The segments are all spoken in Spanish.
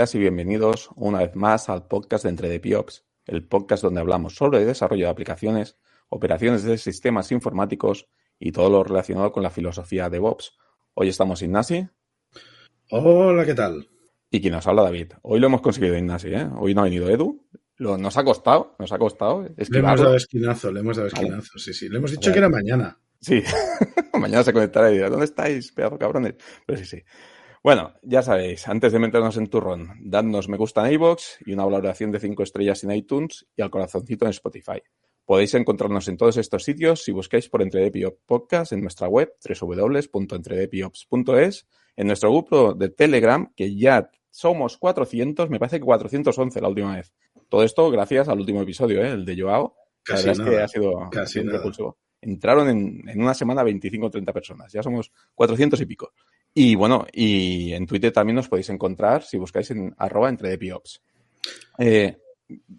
Bienvenidas y bienvenidos una vez más al podcast de Entre de Piops, el podcast donde hablamos sobre el desarrollo de aplicaciones, operaciones de sistemas informáticos y todo lo relacionado con la filosofía de DevOps. Hoy estamos Ignasi. Hola, ¿qué tal? Y quien nos habla, David. Hoy lo hemos conseguido, Ignasi, ¿eh? Hoy no ha venido Edu. Lo, nos ha costado, nos ha costado. Le hemos dado esquinazo, le hemos dado esquinazo, sí, sí. Le hemos dicho que era mañana. Sí, mañana se conectará y dirá, ¿dónde estáis, pedazo cabrones? Pero sí, sí. Bueno, ya sabéis, antes de meternos en turrón, dadnos me gusta en iVoox y una valoración de 5 estrellas en iTunes y al corazoncito en Spotify. Podéis encontrarnos en todos estos sitios si buscáis por Entredepiops Podcast en nuestra web www.entredepiops.es, en nuestro grupo de Telegram, que ya somos 400, me parece que 411 la última vez. Todo esto gracias al último episodio, ¿eh? el de Joao. Casi la verdad nada, es que ha sido casi un. Entraron en, en una semana 25 o 30 personas. Ya somos 400 y pico. Y bueno, y en Twitter también nos podéis encontrar si buscáis en arroba entredepiops. Eh,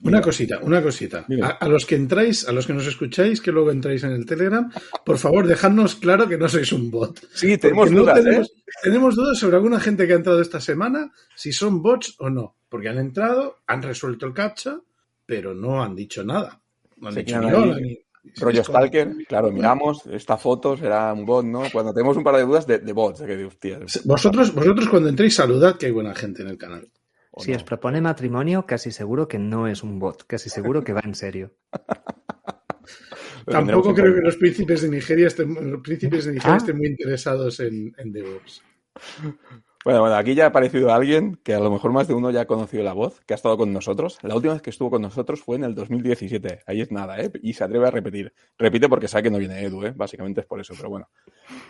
Una cosita, una cosita. A, a los que entráis, a los que nos escucháis, que luego entráis en el Telegram, por favor, dejadnos claro que no sois un bot. sí, tenemos Porque no dudas, ¿eh? tenemos, dudas sobre alguna gente que ha entrado esta semana, si son bots o no. Porque han entrado, han resuelto el captcha, pero no han dicho nada. No han Se dicho ni hola, ni- Rollo Stalker, claro, miramos, esta foto será un bot, ¿no? Cuando tenemos un par de dudas de, de bots, que hostia, Vosotros, vosotros cuando entréis, saludad que hay buena gente en el canal. Si no. os propone matrimonio, casi seguro que no es un bot, casi seguro que va en serio. Tampoco creo que los príncipes de Nigeria estén, los príncipes de Nigeria Ah. estén muy interesados en, en DevOps. Bueno, bueno, aquí ya ha aparecido alguien que a lo mejor más de uno ya ha conocido la voz, que ha estado con nosotros. La última vez que estuvo con nosotros fue en el 2017. Ahí es nada, ¿eh? Y se atreve a repetir. Repite porque sabe que no viene Edu, ¿eh? Básicamente es por eso, pero bueno.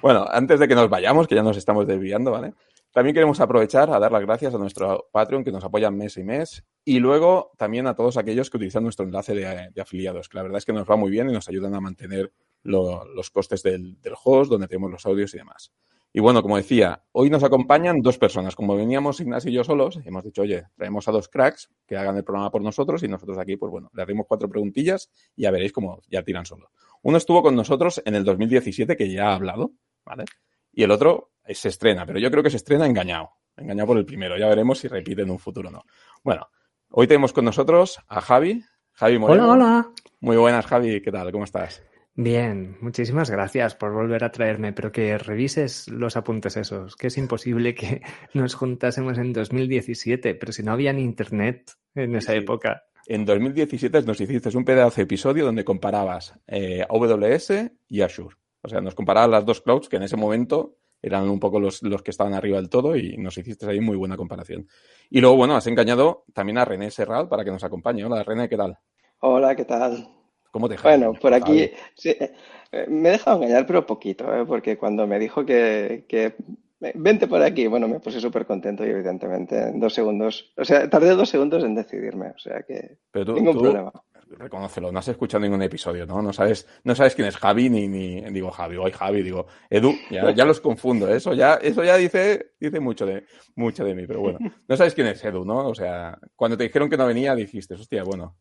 Bueno, antes de que nos vayamos, que ya nos estamos desviando, ¿vale? También queremos aprovechar a dar las gracias a nuestro Patreon que nos apoya mes y mes y luego también a todos aquellos que utilizan nuestro enlace de, afiliados, que la verdad es que nos va muy bien y nos ayudan a mantener lo- los costes del, del host, donde tenemos los audios y demás. Y bueno, como decía, hoy nos acompañan dos personas. Como veníamos Ignacio y yo solos, hemos dicho, oye, traemos a dos cracks que hagan el programa por nosotros y nosotros aquí, pues bueno, le haremos cuatro preguntillas y ya veréis cómo ya tiran solo. Uno estuvo con nosotros en el 2017, que ya ha hablado, ¿vale? Y el otro se estrena, pero yo creo que se estrena engañado. Engañado por el primero. Ya veremos si repite en un futuro o no. Bueno, hoy tenemos con nosotros a Javi. Javi Moreno. Hola, hola. Muy buenas, Javi. ¿Qué tal? ¿Cómo estás? Bien, muchísimas gracias por volver a traerme, pero que revises los apuntes esos, que es imposible que nos juntásemos en 2017, pero si no había ni internet en esa Sí. época. En 2017 nos hiciste un pedazo de episodio donde comparabas eh, AWS y Azure. O sea, nos comparabas las dos clouds que en ese momento eran un poco los, los que estaban arriba del todo y nos hiciste ahí muy buena comparación. Y luego, bueno, has engañado también a René Serral para que nos acompañe. Hola, René, ¿qué tal? Hola, ¿qué tal? ¿Cómo te? Bueno, por aquí sí, eh, me he dejado engañar, pero poquito, ¿eh? Porque cuando me dijo que, que eh, vente por aquí, bueno, me puse súper contento y evidentemente en dos segundos, o sea, tardé dos segundos en decidirme, o sea que Pero tú, ningún tú- problema. reconócelo, no has escuchado ningún episodio, ¿no? No sabes, no sabes quién es Javi ni, ni digo Javi, hoy Javi, digo Edu, ya, ya los confundo, ¿eh? eso ya, eso ya dice, dice mucho de, mucho de mí, pero bueno, no sabes quién es Edu, ¿no? O sea, cuando te dijeron que no venía dijiste, hostia, bueno,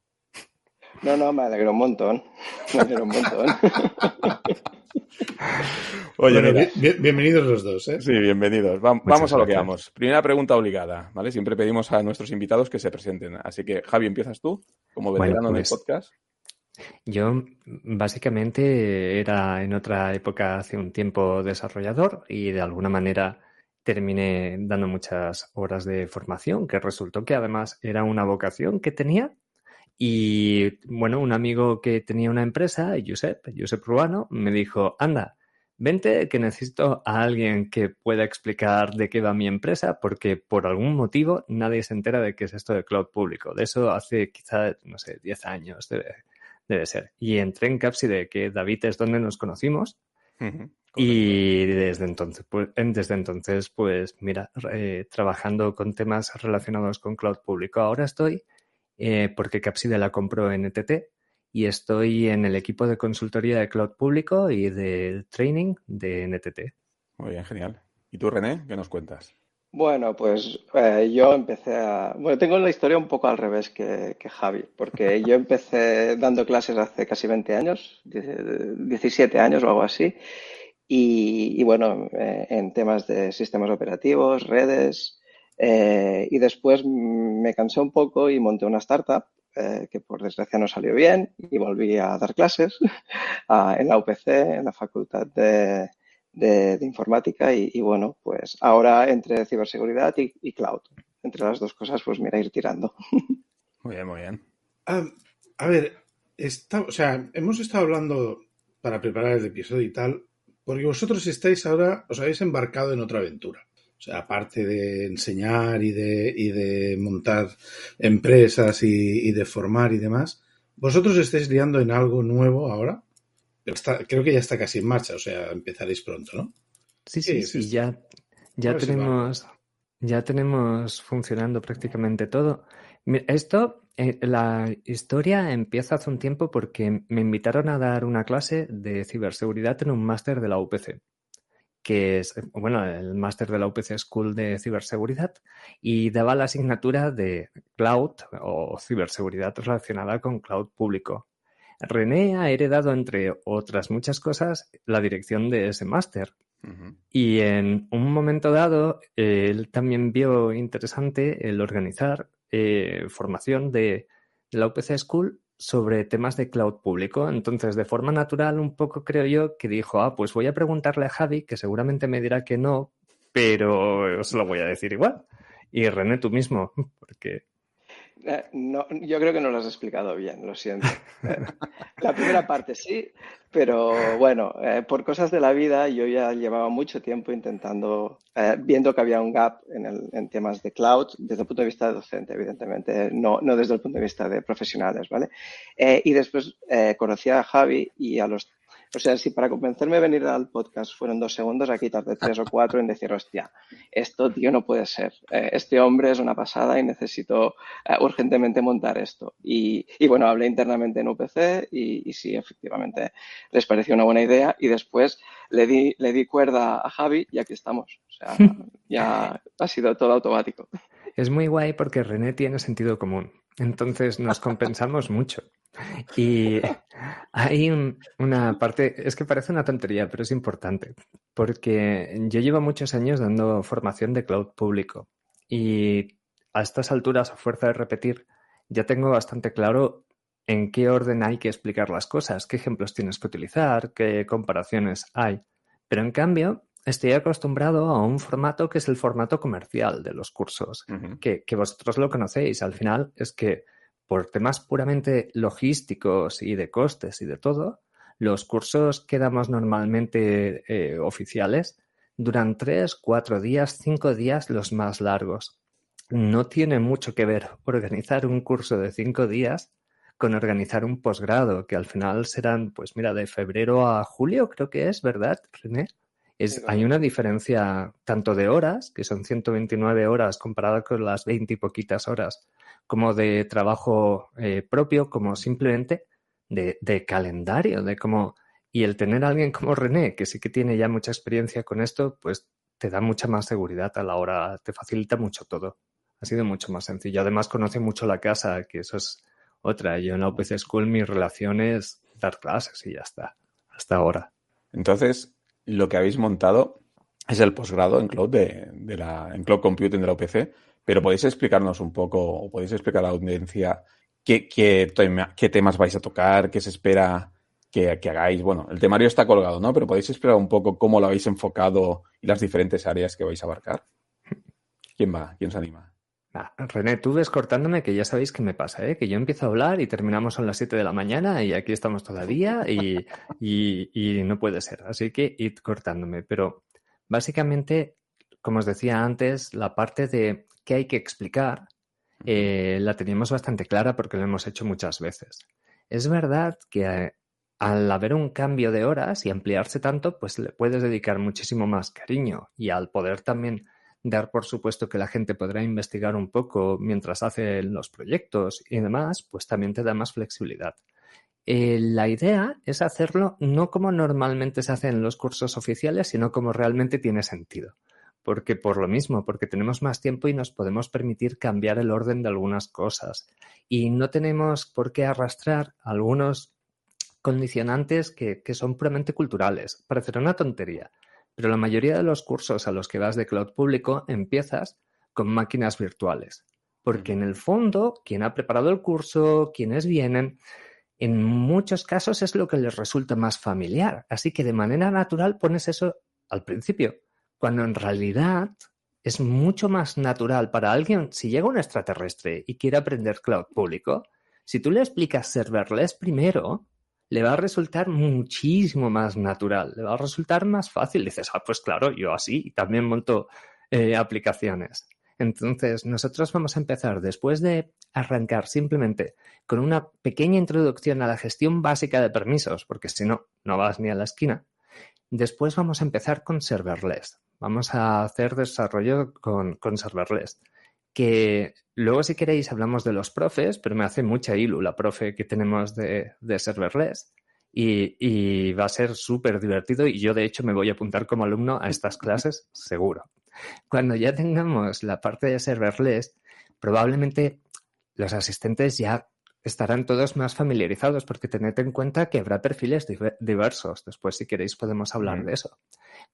No, no, me alegro un montón, me alegro un montón. oye, Bueno, bien- bienvenidos los dos, ¿eh? sí, bienvenidos, Va- vamos a lo que vamos. Primera pregunta obligada, ¿vale? Siempre pedimos a nuestros invitados que se presenten, así que Javi, empiezas tú, como Bueno, veterano pues- en el podcast. Yo básicamente era en otra época hace un tiempo desarrollador y de alguna manera terminé dando muchas horas de formación, que resultó que además era una vocación que tenía. Y bueno, un amigo que tenía una empresa, Josep, Josep Ruano, me dijo, anda, vente que necesito a alguien que pueda explicar de qué va mi empresa, porque por algún motivo nadie se entera de qué es esto de cloud público. De eso hace quizá, no sé, 10 años debe, debe ser. Y entré en Capside, que David es donde nos conocimos, y desde entonces, pues, desde entonces, pues mira, eh, trabajando con temas relacionados con cloud público. Ahora estoy, eh, porque Capside la compró en ETT, y estoy en el equipo de consultoría de cloud público y de training de NTT. Muy bien, genial. ¿Y tú, René, qué nos cuentas? Bueno, pues eh, yo empecé a... Bueno, tengo la historia un poco al revés que, que Javi, porque yo empecé dando clases hace casi 20 años, 17 años o algo así, y, y bueno, eh, en temas de sistemas operativos, redes, Eh, y después me cansé un poco y monté una startup eh, que por desgracia no salió bien y volví a dar clases en la UPC, en la Facultad de, Informática y, bueno, pues ahora entre ciberseguridad y, cloud. Entre las dos cosas, pues mira, ir tirando. Muy bien, muy bien. Ah, a ver, está, o sea, hemos estado hablando para preparar el episodio y tal, porque vosotros estáis ahora, os habéis embarcado en otra aventura. O sea, aparte de enseñar y de, y de montar empresas y, de formar y demás, vosotros estáis liando en algo nuevo ahora. creo que ya está casi en marcha, o sea, empezaréis pronto, ¿no? Sí, sí, sí, ya, ya tenemos, ya tenemos funcionando prácticamente todo. Esto, eh, la historia empieza hace un tiempo porque me invitaron a dar una clase de ciberseguridad en un máster de la UPC que es, bueno, el máster de la UPC School de ciberseguridad y daba la asignatura de cloud o ciberseguridad relacionada con cloud público. René ha heredado, entre otras muchas cosas, la dirección de ese máster. Y en un momento dado, él también vio interesante el organizar eh, formación de, de la UPC School sobre temas de cloud público. Entonces, de forma natural, un poco creo yo que dijo, ah, pues voy a preguntarle a Javi, que seguramente me dirá que no, pero os lo voy a decir igual. Y René, tú mismo, porque eh, no, yo creo que no lo has explicado bien, lo siento. Eh, la primera parte sí, pero bueno, eh, por cosas de la vida yo ya llevaba mucho tiempo intentando, viendo que había un gap en, el, en, temas de cloud desde el punto de vista de docente, evidentemente, no, no desde el punto de vista de profesionales, ¿vale? y después conocí a Javi y a los o sea, si para convencerme de venir al podcast fueron dos segundos, aquí tardé tres o cuatro en decir, hostia, esto, tío, no puede ser. Eh, este hombre es una pasada y necesito eh, urgentemente montar esto. Y, bueno, hablé internamente en UPC y, sí, efectivamente, les pareció una buena idea. Y después le di, le di cuerda a Javi y aquí estamos. O sea, ya ha sido todo automático. Es muy guay porque René tiene sentido común. Entonces nos compensamos mucho. Y hay una parte, es que parece una tontería, pero es importante, porque yo llevo muchos años dando formación de cloud público y a estas alturas, a fuerza de repetir, ya tengo bastante claro en qué orden hay que explicar las cosas, qué ejemplos tienes que utilizar, qué comparaciones hay. Pero en cambio, estoy acostumbrado a un formato que es el formato comercial de los cursos, que, que vosotros lo conocéis. Al final es que por temas puramente logísticos y de costes y de todo, los cursos que damos normalmente eh, oficiales duran tres, cuatro días, cinco días los más largos. No tiene mucho que ver organizar un curso de cinco días con organizar un posgrado, que al final serán, pues mira, de febrero a julio, creo que es, ¿verdad, René? Es, hay una diferencia tanto de horas, que son 129 horas comparada con las 20 y poquitas horas como de trabajo eh, propio, como simplemente de, calendario, de cómo... Y el tener a alguien como René, que sí que tiene ya mucha experiencia con esto, pues te da mucha más seguridad a la hora, te facilita mucho todo. Ha sido mucho más sencillo. Además, conoce mucho la casa, que eso es otra. Yo en la UPC School mi relación es dar clases y ya está, hasta ahora. Entonces, lo que habéis montado es el posgrado en cloud de, la, en cloud computing de la UPC pero podéis explicarnos un poco, o podéis explicar a la audiencia qué, qué, temas vais a tocar, qué se espera que, hagáis. Bueno, el temario está colgado, ¿no? Pero podéis explicar un poco cómo lo habéis enfocado y las diferentes áreas que vais a abarcar. ¿Quién va? ¿Quién se anima? René, tú ves cortándome que ya sabéis qué me pasa, ¿eh? que yo empiezo a hablar y terminamos a las 7 de la mañana y aquí estamos todavía y, y no puede ser. Así que id cortándome. Pero básicamente, como os decía antes, la parte de que hay que explicar eh, la teníamos bastante clara porque lo hemos hecho muchas veces. Es verdad que eh, al haber un cambio de horas y ampliarse tanto, pues le puedes dedicar muchísimo más cariño y al poder también dar por supuesto que la gente podrá investigar un poco mientras hace los proyectos y demás, pues también te da más flexibilidad. Eh, la idea es hacerlo no como normalmente se hace en los cursos oficiales, sino como realmente tiene sentido porque por lo mismo, porque tenemos más tiempo y nos podemos permitir cambiar el orden de algunas cosas. Y no tenemos por qué arrastrar algunos condicionantes que, son puramente culturales. Parecerá una tontería, pero la mayoría de los cursos a los que vas de cloud público empiezas con máquinas virtuales. Porque en el fondo, quien ha preparado el curso, quienes vienen, en muchos casos es lo que les resulta más familiar. Así que de manera natural pones eso al principio, cuando en realidad es mucho más natural para alguien, si llega un extraterrestre y quiere aprender cloud público, si tú le explicas serverless primero, le va a resultar muchísimo más natural, le va a resultar más fácil. Dices, ah, pues claro, yo así también monto eh, aplicaciones. Entonces, nosotros vamos a empezar después de arrancar simplemente con una pequeña introducción a la gestión básica de permisos, porque si no, no vas ni a la esquina. Después vamos a empezar con serverless. Vamos a hacer desarrollo con, serverless. Que luego, si queréis, hablamos de los profes, pero me hace mucha ilu la profe que tenemos de, serverless. Y, y, va a ser súper divertido y yo de hecho me voy a apuntar como alumno a estas clases seguro. Cuando ya tengamos la parte de serverless, probablemente los asistentes ya estarán todos más familiarizados porque tened en cuenta que habrá perfiles diversos. Después, si queréis, podemos hablar de eso.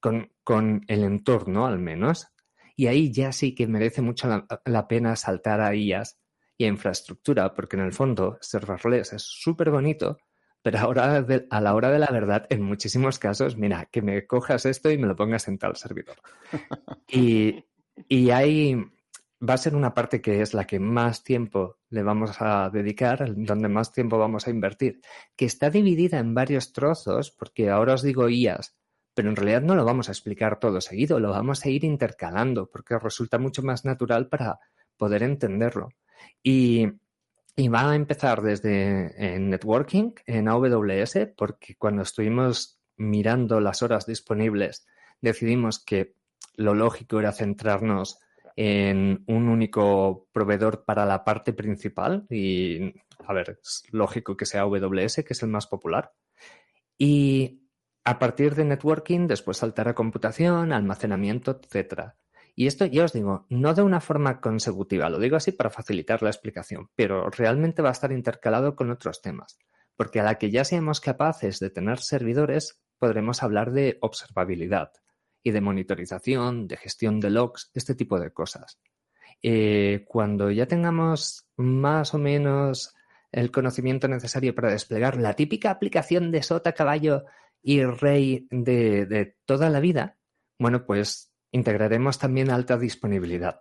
Con, con, el entorno, al menos. Y ahí ya sí que merece mucho la, pena saltar a IAS y a infraestructura, porque en el fondo, serverless es súper bonito, pero ahora a la hora de la verdad, en muchísimos casos, mira, que me cojas esto y me lo pongas en tal servidor. y, y hay va a ser una parte que es la que más tiempo le vamos a dedicar, donde más tiempo vamos a invertir, que está dividida en varios trozos, porque ahora os digo IAS, pero en realidad no lo vamos a explicar todo seguido, lo vamos a ir intercalando, porque resulta mucho más natural para poder entenderlo. Y, va a empezar desde en networking, en AWS, porque cuando estuvimos mirando las horas disponibles, decidimos que lo lógico era centrarnos en un único proveedor para la parte principal y, a ver, es lógico que sea AWS, que es el más popular. Y a partir de networking, después saltar a computación, almacenamiento, etcétera. Y esto ya os digo, no de una forma consecutiva, lo digo así para facilitar la explicación, pero realmente va a estar intercalado con otros temas, porque a la que ya seamos capaces de tener servidores, podremos hablar de observabilidad, y de monitorización, de gestión de logs, este tipo de cosas. Eh, cuando ya tengamos más o menos el conocimiento necesario para desplegar la típica aplicación de sota, caballo y rey de, toda la vida, bueno, pues integraremos también alta disponibilidad.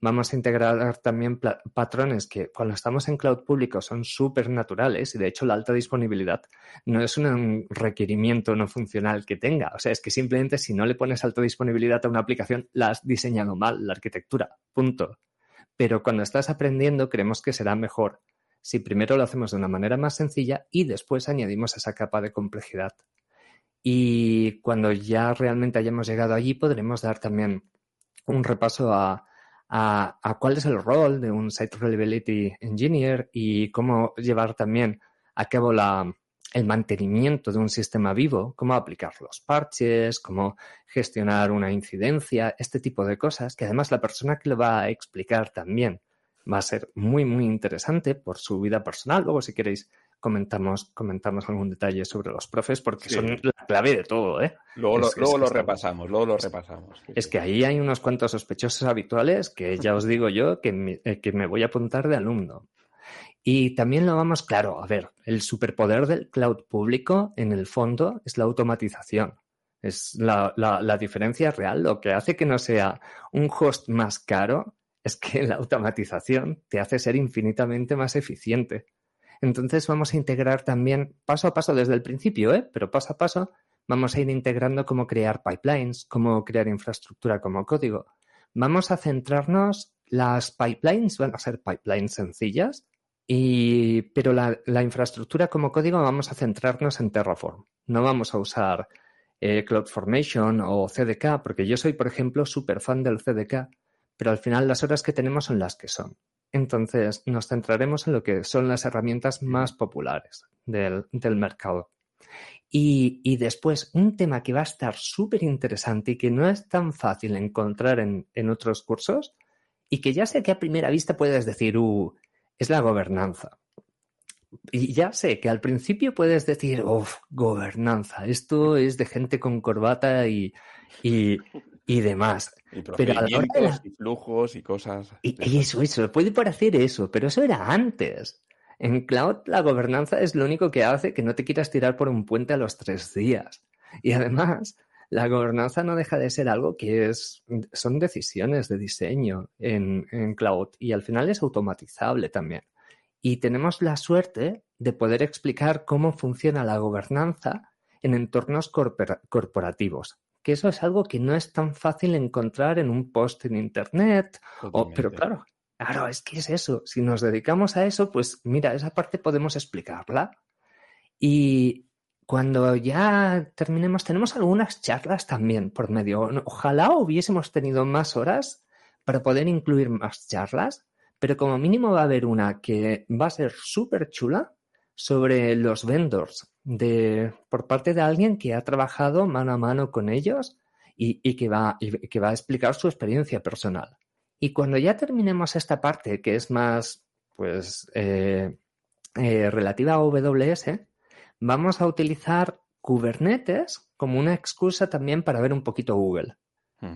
Vamos a integrar también patrones que cuando estamos en cloud público son súper naturales y de hecho la alta disponibilidad no es un requerimiento no funcional que tenga. O sea, es que simplemente si no le pones alta disponibilidad a una aplicación la has diseñado mal, la arquitectura. Punto. Pero cuando estás aprendiendo creemos que será mejor si primero lo hacemos de una manera más sencilla y después añadimos esa capa de complejidad. Y cuando ya realmente hayamos llegado allí podremos dar también un repaso a a, cuál es el rol de un Site Reliability Engineer y cómo llevar también a cabo la, el mantenimiento de un sistema vivo, cómo aplicar los parches, cómo gestionar una incidencia, este tipo de cosas, que además la persona que lo va a explicar también va a ser muy, muy interesante por su vida personal. Luego, si queréis, comentamos, comentamos algún detalle sobre los profes porque son la clave de todo, ¿eh? Luego, lo, luego lo repasamos, luego lo repasamos. Es que ahí hay unos cuantos sospechosos habituales que ya os digo yo que me, eh, que me voy a apuntar de alumno. Y también lo vamos, claro, a ver, el superpoder del cloud público en el fondo es la automatización. Es la, la, la diferencia real. Lo que hace que no sea un host más caro es que la automatización te hace ser infinitamente más eficiente. Entonces vamos a integrar también paso a paso desde el principio, ¿eh? pero paso a paso vamos a ir integrando cómo crear pipelines, cómo crear infraestructura como código. Vamos a centrarnos, las pipelines van a ser pipelines sencillas, y, pero la, infraestructura como código vamos a centrarnos en Terraform. No vamos a usar eh, CloudFormation o CDK, porque yo soy, por ejemplo, súper fan del CDK, pero al final las horas que tenemos son las que son. Entonces, nos centraremos en lo que son las herramientas más populares del, mercado. Y, después, un tema que va a estar súper interesante y que no es tan fácil encontrar en, otros cursos y que ya sé que a primera vista puedes decir, uh, es la gobernanza. Y ya sé que al principio puedes decir, uff, gobernanza, esto es de gente con corbata y, y y demás. Y Pero a la hora de la- procedimientos y flujos y cosas. Y, y eso, eso, puede parecer eso, pero eso era antes. En cloud la gobernanza es lo único que hace que no te quieras tirar por un puente a los tres días. Y además, la gobernanza no deja de ser algo que es, son decisiones de diseño en, en cloud y al final es automatizable también. Y tenemos la suerte de poder explicar cómo funciona la gobernanza en entornos corpora- corporativos, que eso es algo que no es tan fácil encontrar en un post en Internet o- pero claro, claro, es que es eso. Si nos dedicamos a eso, pues mira, esa parte podemos explicarla. Y cuando ya terminemos, tenemos algunas charlas también por medio. Ojalá hubiésemos tenido más horas para poder incluir más charlas, pero como mínimo va a haber una que va a ser súper chula sobre los vendors de, por parte de alguien que ha trabajado mano a mano con ellos y, y que va, y que va a explicar su experiencia personal. Y cuando ya terminemos esta parte, que es más, pues, eh, eh, relativa a AWS, vamos a utilizar Kubernetes como una excusa también para ver un poquito Google,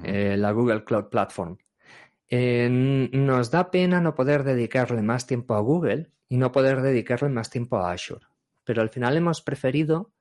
eh, la Google Cloud Platform. Nos da pena no poder dedicarle más tiempo a Google y no poder dedicarle más tiempo a Azure, pero al final hemos preferido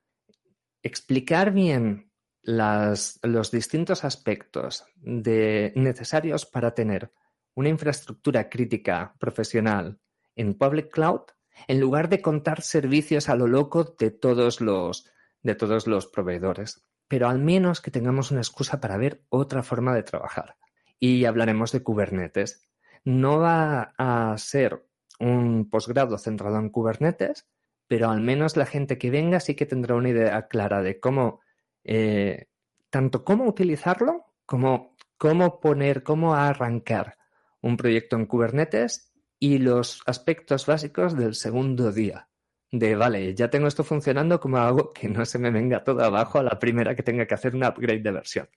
explicar bien los distintos aspectos necesarios para tener una infraestructura crítica profesional en public cloud en lugar de contar servicios a lo loco de todos los, de todos los proveedores. Pero al menos que tengamos una excusa para ver otra forma de trabajar. Y hablaremos de Kubernetes. No va a ser un posgrado centrado en Kubernetes, pero al menos la gente que venga sí que tendrá una idea clara de cómo, eh, tanto cómo utilizarlo, como cómo poner, cómo arrancar un proyecto en Kubernetes y los aspectos básicos del segundo día. De, vale, ya tengo esto funcionando, ¿cómo hago que no se me venga todo abajo a la primera que tenga que hacer un upgrade de versión?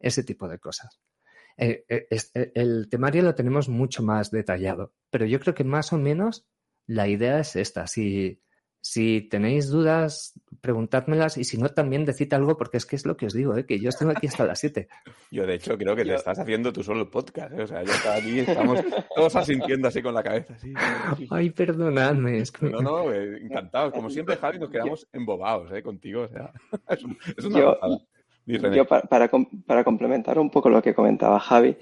Ese tipo de cosas. Eh, eh, el temario lo tenemos mucho más detallado, pero yo creo que más o menos la idea es esta. Si, si tenéis dudas, preguntádmelas y si no, también decid algo porque es que es lo que os digo, ¿eh? que yo estoy aquí hasta las 7. Yo, de hecho, creo que te estás haciendo tú solo el podcast. ¿eh? O sea, yo estaba aquí, estamos todos asintiendo así con la cabeza. Ay, perdonadme, es que me- No, no, eh, encantados. Como siempre, Javi, nos quedamos embobados ¿eh? contigo. O sea, es, un- es una Yo- para, para complementar un poco lo que comentaba Javi,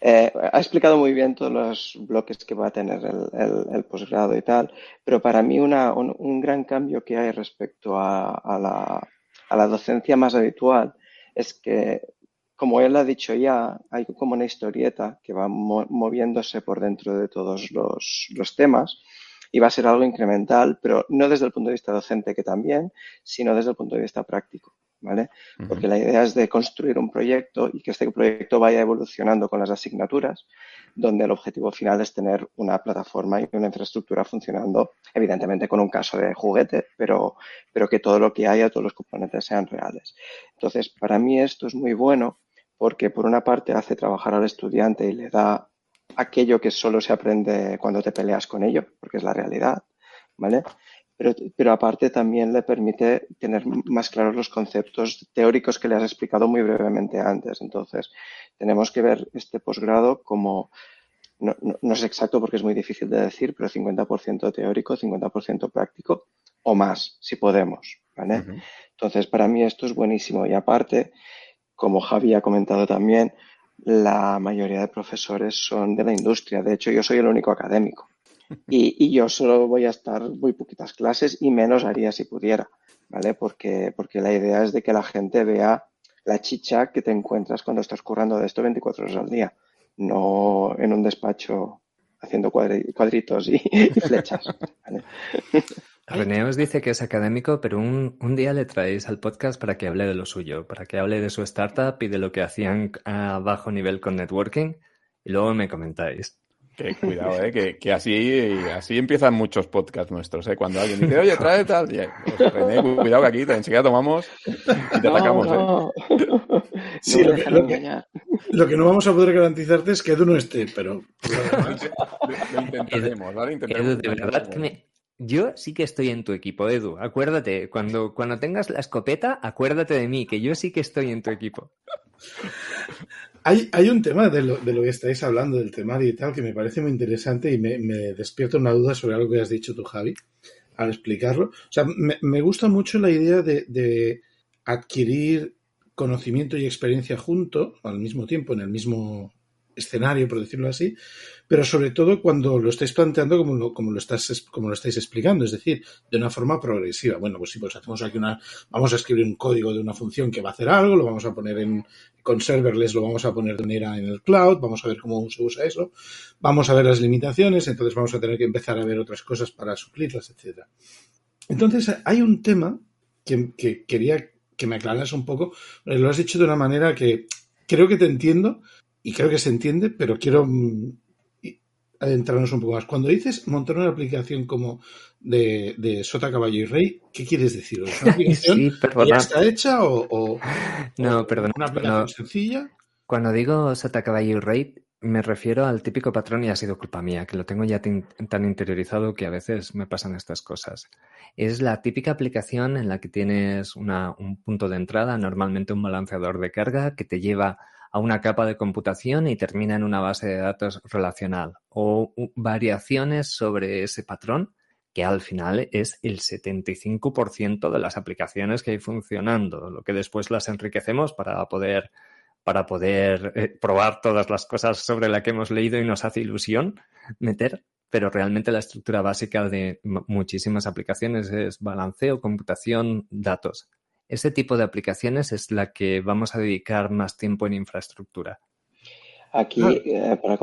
eh, ha explicado muy bien todos los bloques que va a tener el, el- el posgrado y tal, pero para mí una- un, un gran cambio que hay respecto a, a la, a la docencia más habitual es que, como él ha dicho ya, hay como una historieta que va mo- moviéndose por dentro de todos los, los temas y va a ser algo incremental, pero no desde el punto de vista docente, que también, sino desde el punto de vista práctico. ¿Vale? Porque la idea es de construir un proyecto y que este proyecto vaya evolucionando con las asignaturas, donde el objetivo final es tener una plataforma y una infraestructura funcionando, evidentemente con un caso de juguete, pero, pero que todo lo que haya, todos los componentes sean reales. Entonces, para mí esto es muy bueno porque por una parte hace trabajar al estudiante y le da aquello que solo se aprende cuando te peleas con ello, porque es la realidad, ¿vale? Pero, pero aparte también le permite tener más claros los conceptos teóricos que le has explicado muy brevemente antes. Entonces, tenemos que ver este posgrado como, no, no, no es exacto porque es muy difícil de decir, pero 50% teórico, 50% práctico o más, si podemos. ¿vale? Entonces, para mí esto es buenísimo. Y aparte, como Javi ha comentado también, la mayoría de profesores son de la industria. De hecho, yo soy el único académico. Y, yo solo voy a estar muy poquitas clases y menos haría si pudiera, ¿vale? Porque, porque la idea es de que la gente vea la chicha que te encuentras cuando estás currando de esto 24 horas al día, no en un despacho haciendo cuadri- cuadritos y, y flechas. ¿vale? René os dice que es académico, pero un, un día le traéis al podcast para que hable de lo suyo, para que hable de su startup y de lo que hacían a bajo nivel con networking, y luego me comentáis. Que cuidado, ¿eh? que, que así, así empiezan muchos podcasts nuestros. ¿eh? Cuando alguien dice, oye, trae tal. Y, pues, René, cuidado que aquí te, enseguida tomamos y te atacamos. ¿eh? no. Sí, lo que- lo que- engañar. Lo que no vamos a poder garantizarte es que Edu no esté, pero lo demás, Lo, lo intentaremos, ¿vale? Intentaremos Edu, de verdad que me... Yo sí que estoy en tu equipo, Edu. Acuérdate, cuando, cuando tengas la escopeta, acuérdate de mí, que yo sí que estoy en tu equipo. Hay, hay un tema de lo, de lo que estáis hablando, del temario y tal, que me parece muy interesante y me, me despierta una duda sobre algo que has dicho tú, Javi, al explicarlo. O sea, me, me gusta mucho la idea de, de adquirir conocimiento y experiencia junto, al mismo tiempo, en el mismo escenario, por decirlo así, pero sobre todo cuando lo estáis planteando como lo, estás, como lo estáis explicando, es decir, de una forma progresiva. Bueno, pues sí, pues hacemos aquí una, vamos a escribir un código de una función que va a hacer algo, lo vamos a poner en, con serverless lo vamos a poner de manera en el cloud, vamos a ver cómo se usa eso, vamos a ver las limitaciones, entonces vamos a tener que empezar a ver otras cosas para suplirlas, etcétera. Entonces, hay un tema que, que quería que me aclaras un poco, lo has dicho de una manera que creo que te entiendo, y creo que se entiende, pero quiero mm, adentrarnos un poco más. Cuando dices montar una aplicación como de, de Sota, Caballo y Rey, ¿qué quieres decir? ¿Es una aplicación Sí, que perdona. ya está hecha o, o- No, o perdona, una aplicación sencilla? Cuando digo Sota Caballo y Rey, me refiero al típico patrón y ha sido culpa mía, que lo tengo ya tan interiorizado que a veces me pasan estas cosas. Es la típica aplicación en la que tienes una- un punto de entrada, normalmente un balanceador de carga, que te lleva a una capa de computación y termina en una base de datos relacional o variaciones sobre ese patrón que al final es el 75% de las aplicaciones que hay funcionando, lo que después las enriquecemos para poder para poder eh, probar todas las cosas sobre las que hemos leído y nos hace ilusión meter, pero realmente la estructura básica de mu- muchísimas aplicaciones es balanceo, computación, datos. Ese tipo de aplicaciones es la que vamos a dedicar más tiempo en infraestructura. Aquí, Ah. eh, para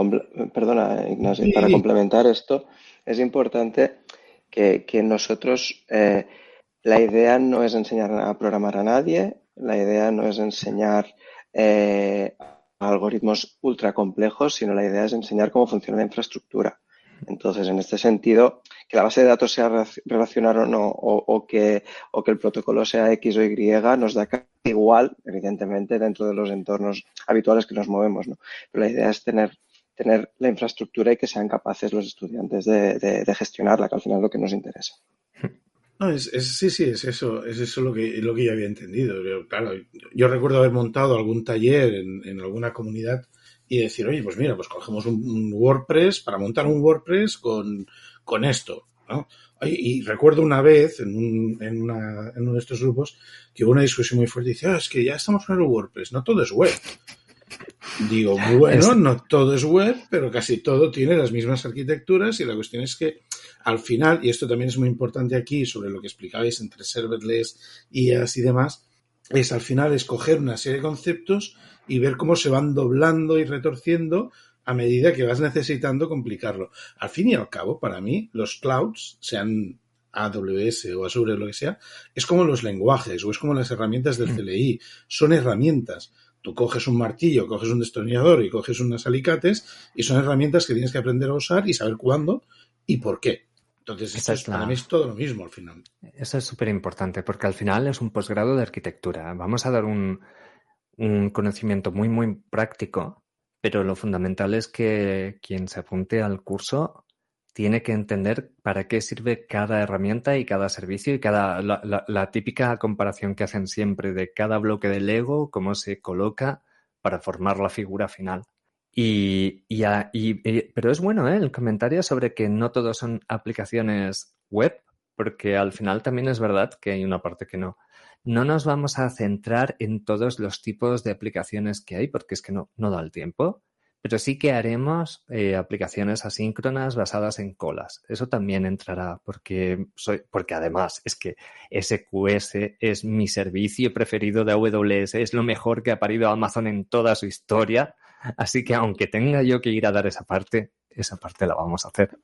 perdona, Ignacio, Sí, para complementar esto, es importante que, que nosotros, eh, la idea no es enseñar a programar a nadie, la idea no es enseñar eh, algoritmos ultra complejos, sino la idea es enseñar cómo funciona la infraestructura. Entonces, en este sentido, que la base de datos sea relacional o no, o, que, o que el protocolo sea X o Y, nos da igual, evidentemente, dentro de los entornos habituales que nos movemos, ¿no? Pero la idea es tener, tener la infraestructura y que sean capaces los estudiantes de gestionarla, que al final es lo que nos interesa. No, es, es- sí, sí, es eso, es eso lo que, lo que yo había entendido. Yo, claro, yo recuerdo haber montado algún taller en, en alguna comunidad y decir, oye, pues mira, pues cogemos un, WordPress para montar un WordPress con, con esto, ¿no? Y recuerdo una vez en, un, en, una, en uno de estos grupos que hubo una discusión muy fuerte y dice, "Ah, es que ya estamos con el WordPress, no todo es web. Digo, bueno, no todo es web, pero casi todo tiene las mismas arquitecturas y la cuestión es que al final, y esto también es muy importante aquí sobre lo que explicabais entre serverless, IaaS y demás, es al final escoger una serie de conceptos y ver cómo se van doblando y retorciendo a medida que vas necesitando complicarlo. Al fin y al cabo, para mí, los clouds, sean AWS o Azure o lo que sea, es como los lenguajes o es como las herramientas del CLI. Son herramientas. Tú coges un martillo, coges un destornillador y coges unos alicates y son herramientas que tienes que aprender a usar y saber cuándo y por qué. Entonces, esto es es, para mí es todo lo mismo al final. Eso es súper importante porque al final es un posgrado de arquitectura. Vamos a dar un, un conocimiento muy, muy práctico, pero lo fundamental es que quien se apunte al curso tiene que entender para qué sirve cada herramienta y cada servicio y cada la, la- la típica comparación que hacen siempre de cada bloque de Lego, cómo se coloca para formar la figura final. Y, a- y- y- pero es bueno, ¿eh? El comentario sobre que no todos son aplicaciones web, porque al final también es verdad que hay una parte que no. No nos vamos a centrar en todos los tipos de aplicaciones que hay, porque es que no, no da el tiempo, pero sí que haremos eh, aplicaciones asíncronas basadas en colas. Eso también entrará, porque, soy, porque además es que SQS es mi servicio preferido de AWS, es lo mejor que ha parido Amazon en toda su historia. Así que aunque tenga yo que ir a dar esa parte, esa parte la vamos a hacer.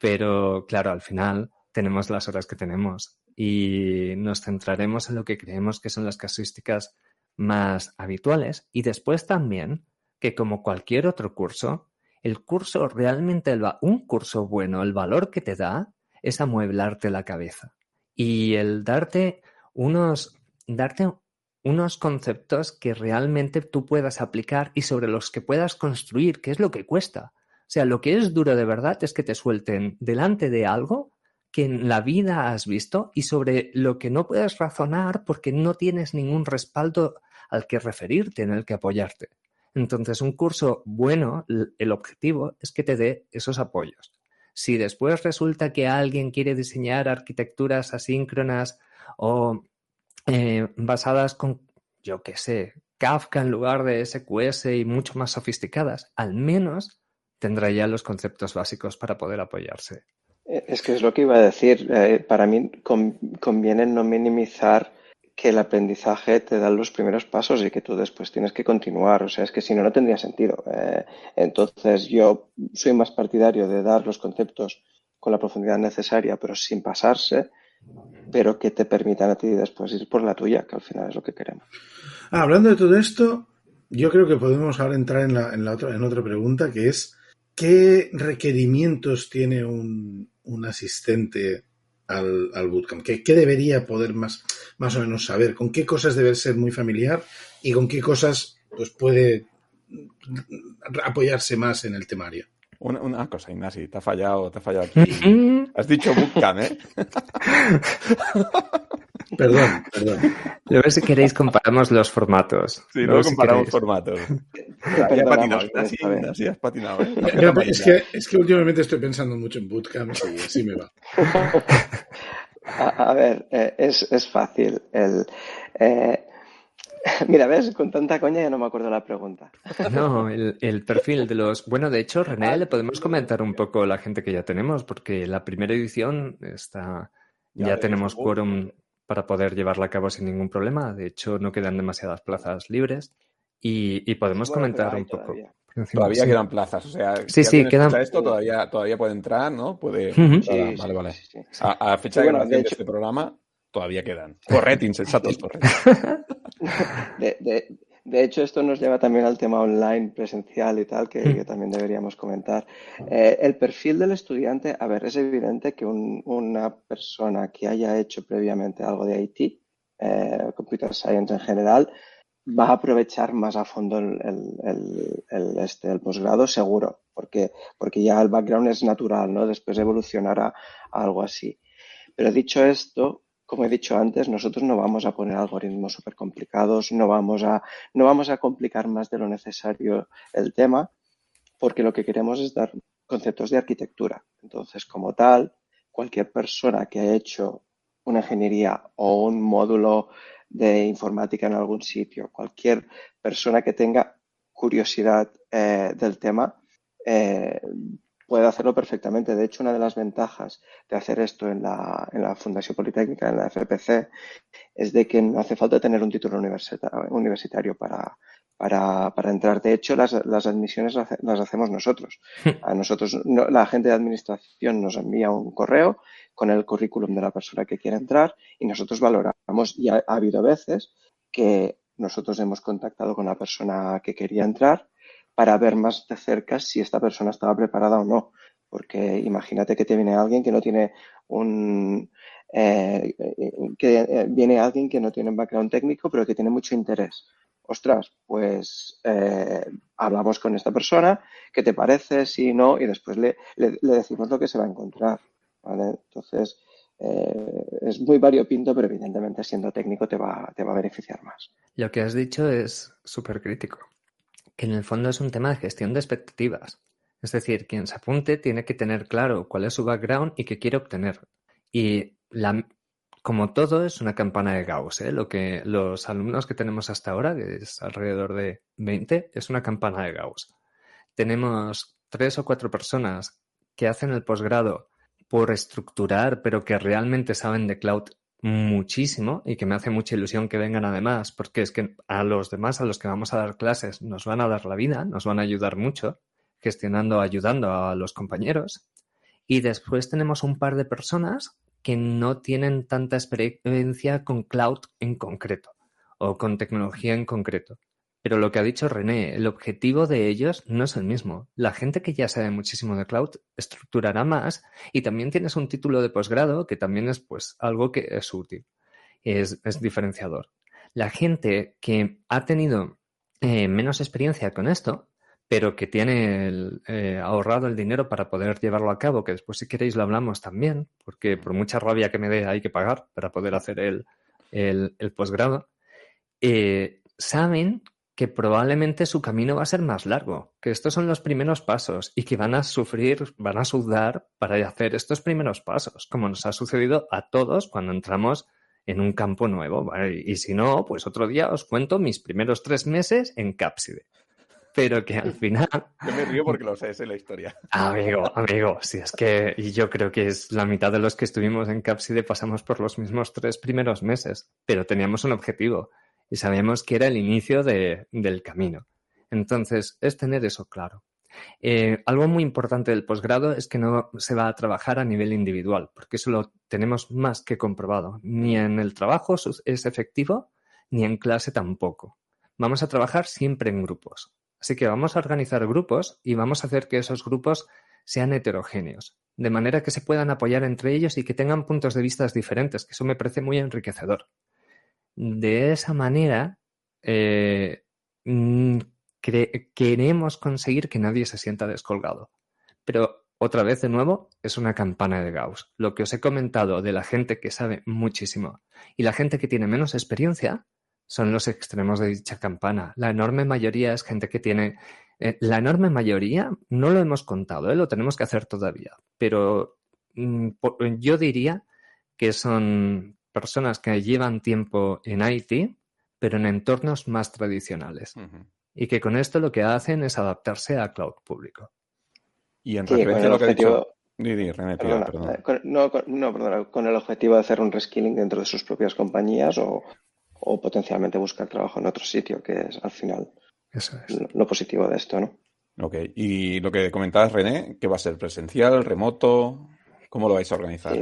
Pero claro, al final tenemos las horas que tenemos y nos centraremos en lo que creemos que son las casuísticas más habituales y después también que como cualquier otro curso, el curso realmente, un curso bueno, el valor que te da es amueblarte la cabeza y el darte unos, darte unos conceptos que realmente tú puedas aplicar y sobre los que puedas construir, que es lo que cuesta. O sea, lo que es duro de verdad es que te suelten delante de algo que en la vida has visto y sobre lo que no puedes razonar porque no tienes ningún respaldo al que referirte, en el que apoyarte. Entonces, un curso bueno, el objetivo es que te dé esos apoyos. Si después resulta que alguien quiere diseñar arquitecturas asíncronas o eh, basadas con, yo qué sé, Kafka en lugar de SQS y mucho más sofisticadas, al menos tendrá ya los conceptos básicos para poder apoyarse. Eh, es que es lo que iba a decir. Eh, para mí conviene no minimizar que el aprendizaje te da los primeros pasos y que tú después tienes que continuar. O sea, es que si no, no tendría sentido. Eh, entonces, yo soy más partidario de dar los conceptos con la profundidad necesaria, pero sin pasarse, pero que te permitan a ti después ir por la tuya, que al final es lo que queremos. Ah, hablando de todo esto, yo creo que podemos ahora entrar en, la, en, la otra, en otra pregunta, que es, ¿qué requerimientos tiene un, un asistente al, al bootcamp? ¿Qué, ¿Qué, debería poder más, más o menos saber? ¿Con qué cosas debe ser muy familiar y con qué cosas pues, puede apoyarse más en el temario? Una, una cosa, Ignasi, te ha fallado, te ha fallado aquí. Has dicho bootcamp, ¿eh? Perdón, perdón. Luego, si queréis, comparamos los formatos. Sí, luego, luego comparamos si formatos. Ya has patinado, así, así has patinado. ¿eh? Es, que, es que últimamente estoy pensando mucho en bootcamps y así me va. A, a ver, eh, es, es, fácil. El, eh, Mira, ves, con tanta coña ya no me acuerdo la pregunta. No, el, el, perfil de los. Bueno, de hecho, René, le podemos comentar un poco la gente que ya tenemos, porque la primera edición está. Ya, ya tenemos quórum para poder llevarla a cabo sin ningún problema. De hecho, no quedan demasiadas plazas libres. Y, y podemos bueno, comentar un poco. Todavía, todavía sí. quedan plazas. O sea, sí, sí, quedan. Esto todavía, todavía puede entrar, ¿no? Puede. Uh -huh. sí, vale, vale. Sí, a, a, fecha de grabación de, de, este programa, todavía quedan. Corred, insensatos, corred. De, de, de, hecho, esto nos lleva también al tema online, presencial y tal, que, que también deberíamos comentar. Eh, el perfil del estudiante, a ver, es evidente que un, una persona que haya hecho previamente algo de IT, eh, Computer Science en general, va a aprovechar más a fondo el, el, el, este, el posgrado, seguro, porque, porque ya el background es natural, ¿no? Después evolucionará a algo así. Pero dicho esto, como he dicho antes, nosotros no vamos a poner algoritmos súper complicados, no vamos, a, no vamos a complicar más de lo necesario el tema, porque lo que queremos es dar conceptos de arquitectura. Entonces, como tal, cualquier persona que ha hecho una ingeniería o un módulo de informática en algún sitio, cualquier persona que tenga curiosidad eh, del tema, eh, puede hacerlo perfectamente. De hecho, una de las ventajas de hacer esto en la, en la Fundación Politécnica, en la FPC, es de que no hace falta tener un título universitario para, para, para entrar. De hecho, las, las admisiones las hacemos nosotros. A nosotros, no, la gente de administración nos envía un correo con el currículum de la persona que quiere entrar y nosotros valoramos. Y ha, ha habido veces que nosotros hemos contactado con la persona que quería entrar para ver más de cerca si esta persona estaba preparada o no. Porque imagínate que te viene alguien que no tiene un. Eh, que viene alguien que no tiene un background técnico, pero que tiene mucho interés. Ostras, pues eh, hablamos con esta persona, ¿qué te parece? Si no, y después le, le, decimos lo que se va a encontrar. Entonces, eh, es muy variopinto, pero evidentemente siendo técnico te va, te va a beneficiar más. Lo que has dicho es súper crítico en el fondo es un tema de gestión de expectativas. Es decir, quien se apunte tiene que tener claro cuál es su background y qué quiere obtener. Y la, como todo es una campana de Gauss. ¿eh? Lo que los alumnos que tenemos hasta ahora, que es alrededor de 20, es una campana de Gauss. Tenemos tres o cuatro personas que hacen el posgrado por estructurar, pero que realmente saben de cloud muchísimo y que me hace mucha ilusión que vengan además, porque es que a los demás a los que vamos a dar clases nos van a dar la vida, nos van a ayudar mucho, gestionando, ayudando a los compañeros. Y después tenemos un par de personas que no tienen tanta experiencia con cloud en concreto o con tecnología en concreto. Pero lo que ha dicho René, el objetivo de ellos no es el mismo. La gente que ya sabe muchísimo de cloud estructurará más y también tienes un título de posgrado que también es pues algo que es útil, es, es diferenciador. La gente que ha tenido eh, menos experiencia con esto, pero que tiene eh, ahorrado el dinero para poder llevarlo a cabo, que después si queréis lo hablamos también, porque por mucha rabia que me dé hay que pagar para poder hacer el, el, el posgrado, eh, saben que probablemente su camino va a ser más largo, que estos son los primeros pasos y que van a sufrir, van a sudar para hacer estos primeros pasos, como nos ha sucedido a todos cuando entramos en un campo nuevo. Y si no, pues otro día os cuento mis primeros tres meses en Cápside. Pero que al final. Yo me río porque lo sé, es la historia. Amigo, amigo, si es que yo creo que es la mitad de los que estuvimos en Cápside pasamos por los mismos tres primeros meses, pero teníamos un objetivo y sabíamos que era el inicio de, del camino. Entonces, es tener eso claro. Eh, algo muy importante del posgrado es que no se va a trabajar a nivel individual, porque eso lo tenemos más que comprobado. Ni en el trabajo es efectivo, ni en clase tampoco. Vamos a trabajar siempre en grupos. Así que vamos a organizar grupos y vamos a hacer que esos grupos sean heterogéneos, de manera que se puedan apoyar entre ellos y que tengan puntos de vista diferentes, que eso me parece muy enriquecedor. De esa manera, eh, mm, queremos conseguir que nadie se sienta descolgado. Pero otra vez, de nuevo, es una campana de Gauss. Lo que os he comentado de la gente que sabe muchísimo y la gente que tiene menos experiencia son los extremos de dicha campana. La enorme mayoría es gente que tiene... Eh, la enorme mayoría, no lo hemos contado, ¿eh? lo tenemos que hacer todavía, pero mm, yo diría que son personas que llevan tiempo en IT, pero en entornos más tradicionales. Y que con esto lo que hacen es adaptarse a cloud público. Y en referencia a lo que ha dicho... Con, no, perdona, con el objetivo de hacer un reskilling dentro de sus propias compañías o, potencialmente buscar trabajo en otro sitio, que es al final lo, positivo de esto, ¿no? Ok, y lo que comentabas, René, que va a ser presencial, remoto, ¿cómo lo vais a organizar?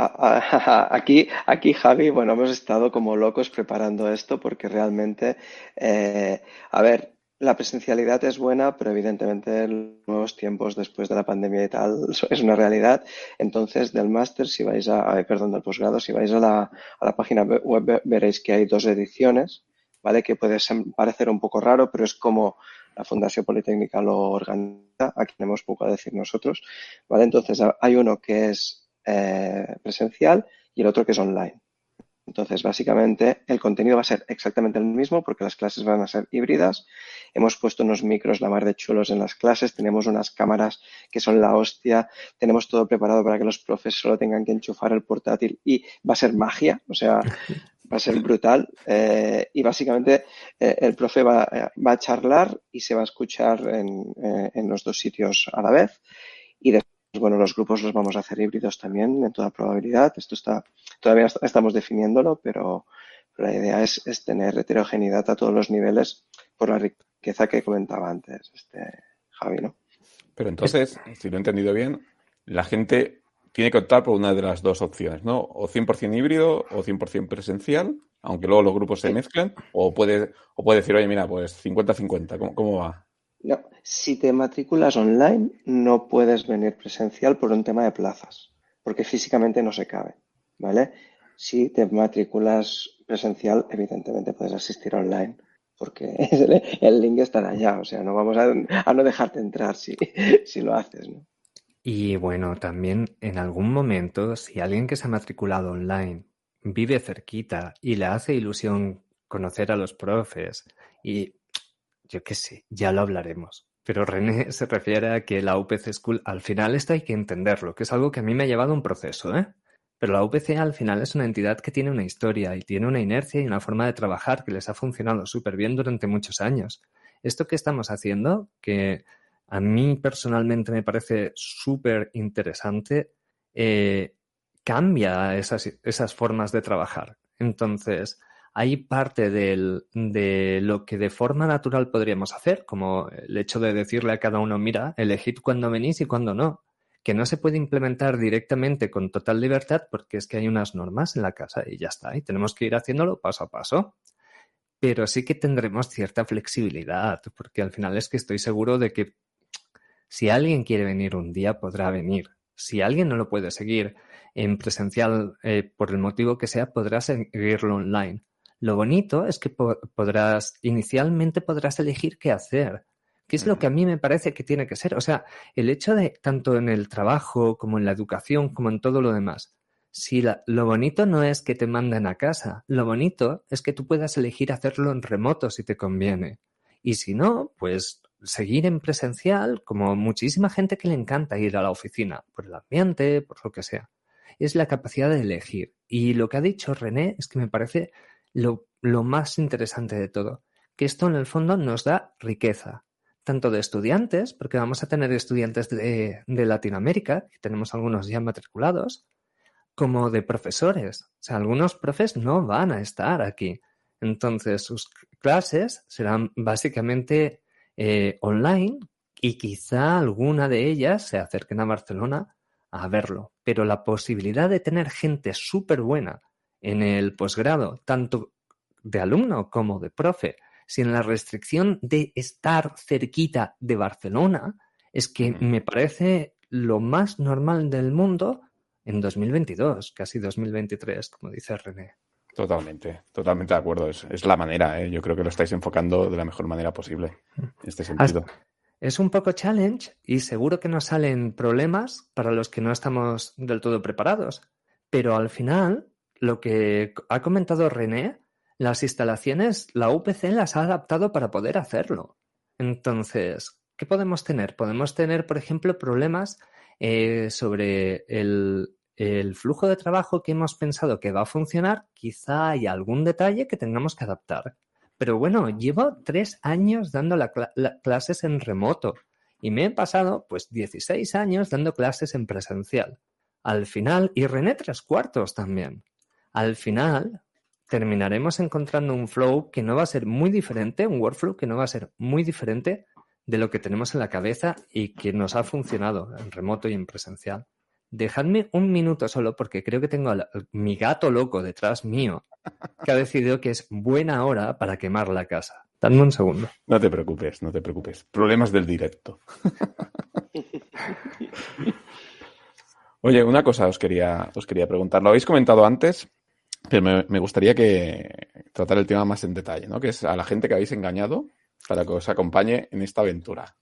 Aquí, aquí, Javi, bueno, hemos estado como locos preparando esto porque realmente, eh, a ver, la presencialidad es buena, pero evidentemente en nuevos tiempos después de la pandemia y tal es una realidad. Entonces, del máster, si vais a, perdón, del posgrado, si vais a la, a la página web veréis que hay dos ediciones, ¿vale? Que puede parecer un poco raro, pero es como la Fundación Politécnica lo organiza. Aquí tenemos poco a decir nosotros, ¿vale? Entonces, hay uno que es eh, presencial y el otro que es online. Entonces, básicamente, el contenido va a ser exactamente el mismo porque las clases van a ser híbridas. Hemos puesto unos micros la mar de chulos en las clases, tenemos unas cámaras que son la hostia, tenemos todo preparado para que los profes solo tengan que enchufar el portátil y va a ser magia, o sea, va a ser brutal. Eh, y básicamente eh, el profe va, a charlar y se va a escuchar en, en los dos sitios a la vez. Y pues bueno, los grupos los vamos a hacer híbridos también, en toda probabilidad. Esto está, todavía estamos definiéndolo, pero la idea es, tener heterogeneidad a todos los niveles por la riqueza que comentaba antes este Javi, ¿no? Pero entonces, si lo he entendido bien, la gente tiene que optar por una de las dos opciones, ¿no? O 100% híbrido o 100% presencial, aunque luego los grupos se mezclen, o puede, o puede decir, oye, mira, pues 50-50, ¿cómo, ¿cómo va? No, si te matriculas online, no puedes venir presencial por un tema de plazas, porque físicamente no se cabe, ¿vale? Si te matriculas presencial, evidentemente puedes asistir online, porque el, link estará allá, o sea, no vamos a, no dejarte entrar si, si lo haces, ¿no? Y bueno, también en algún momento, si alguien que se ha matriculado online vive cerquita y le hace ilusión conocer a los profes y yo qué sé, ya lo hablaremos. Pero René se refiere a que la UPC School al final esto hay que entenderlo, que es algo que a mí me ha llevado un proceso, ¿eh? Pero la UPC al final es una entidad que tiene una historia y tiene una inercia y una forma de trabajar que les ha funcionado súper bien durante muchos años. Esto que estamos haciendo, que a mí personalmente me parece súper interesante, eh, cambia esas formas de trabajar. Entonces, hay parte de lo que de forma natural podríamos hacer, como el hecho de decirle a cada uno, mira, elegid cuándo venís y cuándo no, que no se puede implementar directamente con total libertad porque es que hay unas normas en la casa y ya está, y tenemos que ir haciéndolo paso a paso. Pero sí que tendremos cierta flexibilidad, porque al final es que estoy seguro de que si alguien quiere venir un día, podrá venir. Si alguien no lo puede seguir en presencial eh, por el motivo que sea, podrá seguirlo online. Lo bonito es que podrás, inicialmente podrás elegir qué hacer, que es lo que a mí me parece que tiene que ser. O sea, el hecho de, tanto en el trabajo como en la educación, como en todo lo demás, si lo bonito no es que te manden a casa, lo bonito es que tú puedas elegir hacerlo en remoto si te conviene. Y si no, pues seguir en presencial, como muchísima gente que le encanta ir a la oficina, por el ambiente, por lo que sea. Es la capacidad de elegir. Y lo que ha dicho René es que me parece lo, más interesante de todo, que esto en el fondo nos da riqueza, tanto de estudiantes, porque vamos a tener estudiantes de, de Latinoamérica, que tenemos algunos ya matriculados, como de profesores. O sea, algunos profes no van a estar aquí. Entonces, sus clases serán básicamente eh, online y quizá alguna de ellas se acerquen a Barcelona a verlo. Pero la posibilidad de tener gente súper buena en el posgrado, tanto de alumno como de profe, sin la restricción de estar cerquita de Barcelona, es que me parece lo más normal del mundo en 2022, casi 2023, como dice René. Totalmente, totalmente de acuerdo. Es, la manera, ¿eh? yo creo que lo estáis enfocando de la mejor manera posible en este sentido. Es un poco challenge y seguro que nos salen problemas para los que no estamos del todo preparados. Pero al final, lo que ha comentado René, las instalaciones, la UPC las ha adaptado para poder hacerlo. Entonces, ¿qué podemos tener? Podemos tener, por ejemplo, problemas eh, sobre el, flujo de trabajo que hemos pensado que va a funcionar, quizá hay algún detalle que tengamos que adaptar. Pero bueno, llevo tres años dando clases en remoto y me he pasado pues 16 años dando clases en presencial. Al final, y René tres cuartos también. Al final, terminaremos encontrando un flow que no va a ser muy diferente, un workflow que no va a ser muy diferente de lo que tenemos en la cabeza y que nos ha funcionado en remoto y en presencial. Dejadme un minuto solo porque creo que tengo a mi gato loco detrás mío que ha decidido que es buena hora para quemar la casa. Dame un segundo. No te preocupes, no te preocupes. Problemas del directo. Oye, una cosa os quería, os quería preguntar. Lo habéis comentado antes, pero me, gustaría que tratar el tema más en detalle, ¿no? Que es a la gente que habéis engañado para que os acompañe en esta aventura.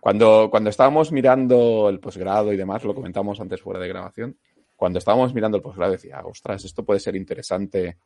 Cuando, cuando estábamos mirando el posgrado y demás, lo comentamos antes fuera de grabación, cuando estábamos mirando el posgrado decía, ostras, esto puede ser interesante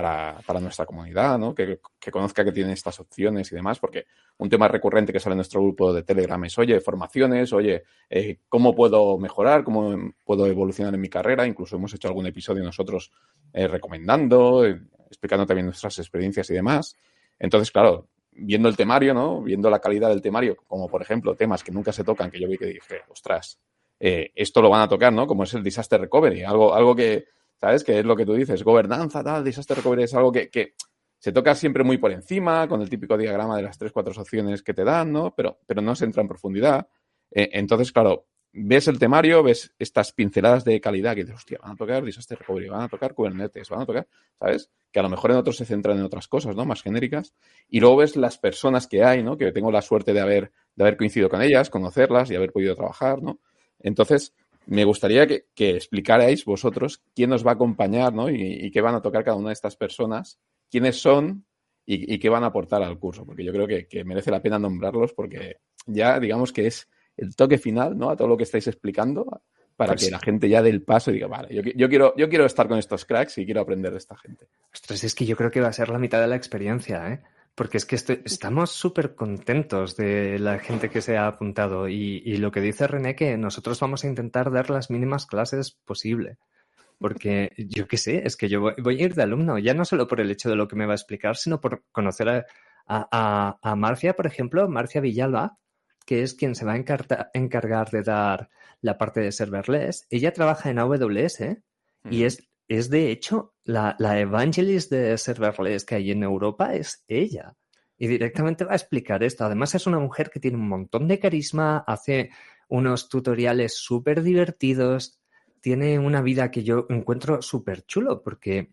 para, nuestra comunidad, ¿no? Que, conozca que tiene estas opciones y demás, porque un tema recurrente que sale en nuestro grupo de Telegram es, oye, formaciones, oye, eh, ¿cómo puedo mejorar? ¿Cómo puedo evolucionar en mi carrera? Incluso hemos hecho algún episodio nosotros eh, recomendando, eh, explicando también nuestras experiencias y demás. Entonces, claro, viendo el temario, ¿no? Viendo la calidad del temario, como por ejemplo temas que nunca se tocan, que yo vi que dije, ostras, eh, esto lo van a tocar, ¿no? Como es el disaster recovery, algo, algo que, ¿sabes? Que es lo que tú dices, gobernanza, tal, disaster recovery es algo que, se toca siempre muy por encima, con el típico diagrama de las tres, cuatro opciones que te dan, ¿no? Pero, pero no se entra en profundidad. Eh, entonces, claro, ves el temario, ves estas pinceladas de calidad que dices, hostia, van a tocar Disaster Recovery, van a tocar Kubernetes, van a tocar, ¿sabes? Que a lo mejor en otros se centran en otras cosas, ¿no? Más genéricas. Y luego ves las personas que hay, ¿no? Que tengo la suerte de haber, de haber coincidido con ellas, conocerlas y haber podido trabajar, ¿no? Entonces, me gustaría que, explicarais vosotros quién nos va a acompañar, ¿no? Y, qué van a tocar cada una de estas personas, quiénes son y, qué van a aportar al curso. Porque yo creo que, que merece la pena nombrarlos porque ya, digamos que es el toque final, ¿no? A todo lo que estáis explicando para pues que la gente ya dé el paso y diga, vale, yo, quiero, yo quiero estar con estos cracks y quiero aprender de esta gente. Ostras, es que yo creo que va a ser la mitad de la experiencia, ¿eh? Porque es que estamos súper contentos de la gente que se ha apuntado y, y, lo que dice René que nosotros vamos a intentar dar las mínimas clases posible. Porque yo qué sé, es que yo voy, a ir de alumno, ya no solo por el hecho de lo que me va a explicar, sino por conocer a, a, a Marcia, por ejemplo, Marcia Villalba, que es quien se va a encargar de dar la parte de serverless. Ella trabaja en AWS y es, es de hecho la, la evangelist de serverless que hay en Europa es ella. Y directamente va a explicar esto. Además es una mujer que tiene un montón de carisma, hace unos tutoriales súper divertidos, tiene una vida que yo encuentro súper chulo porque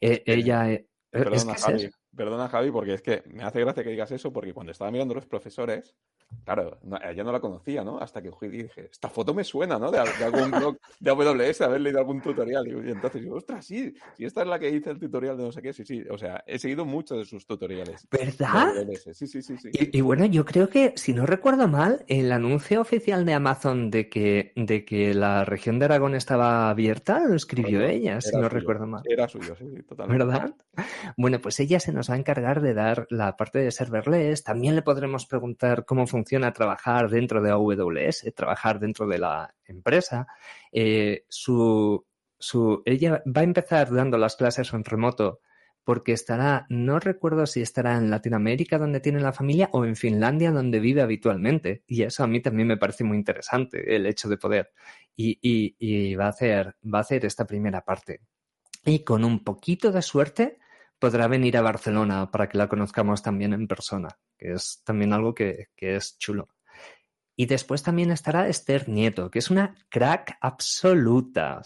eh, ella... Eh, perdona, Javi, perdona, Javi, porque es que me hace gracia que digas eso porque cuando estaba mirando los profesores, Claro, ella no la conocía, ¿no? Hasta que y dije, esta foto me suena, ¿no? De, algún blog de AWS, haber leído algún tutorial. Y, entonces digo, ostras, sí, si esta es la que hice el tutorial de no sé qué, sí, sí. O sea, he seguido muchos de sus tutoriales. ¿Verdad? Sí, sí, sí. sí. Y, bueno, yo creo que, si no recuerdo mal, el anuncio oficial de Amazon de que, de que la región de Aragón estaba abierta lo escribió ella, si no recuerdo mal. Era suyo, sí, totalmente. ¿Verdad? Bueno, pues ella se nos va a encargar de dar la parte de serverless. También le podremos preguntar cómo funciona trabajar dentro de AWS, trabajar dentro de la empresa. Eh, su, su, ella va a empezar dando las clases en remoto porque estará, no recuerdo si estará en Latinoamérica donde tiene la familia o en Finlandia donde vive habitualmente. Y eso a mí también me parece muy interesante, el hecho de poder. Y, y, y va, a hacer, va a hacer esta primera parte. Y con un poquito de suerte podrá venir a Barcelona para que la conozcamos también en persona, que es también algo que, que es chulo. Y después también estará Esther Nieto, que es una crack absoluta.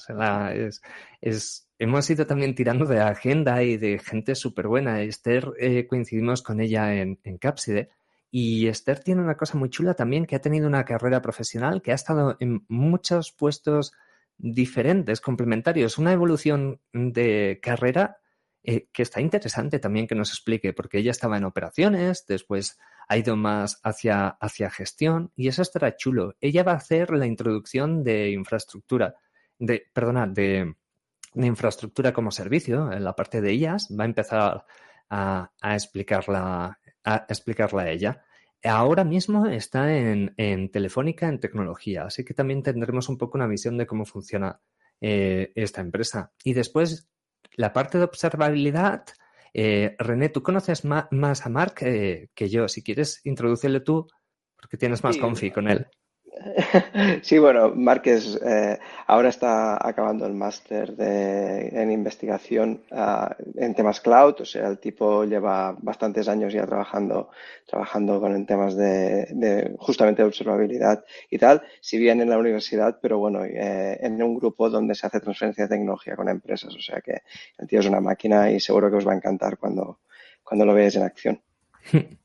Es, es, hemos ido también tirando de agenda y de gente súper buena. Esther, eh, coincidimos con ella en, en Capside. Y Esther tiene una cosa muy chula también, que ha tenido una carrera profesional, que ha estado en muchos puestos diferentes, complementarios, una evolución de carrera eh, que está interesante también que nos explique, porque ella estaba en operaciones, después ha ido más hacia, hacia gestión y eso estará chulo. Ella va a hacer la introducción de infraestructura, de, perdona, de, infraestructura como servicio en la parte de ellas, va a empezar a, explicarla, a explicarla a ella. Ahora mismo está en, Telefónica en tecnología, así que también tendremos un poco una visión de cómo funciona eh, esta empresa. Y después la parte de observabilidad, eh, René, tú conoces más, a Mark eh, que yo. Si quieres, introducirle tú, porque tienes más confi con él. Sí, bueno, Márquez eh, ahora está acabando el máster en investigación ah, en temas cloud, o sea, el tipo lleva bastantes años ya trabajando, trabajando con temas de, justamente de observabilidad y tal, si bien en la universidad, pero bueno, eh, en un grupo donde se hace transferencia de tecnología con empresas, o sea que el tío es una máquina y seguro que os va a encantar cuando, cuando lo veáis en acción.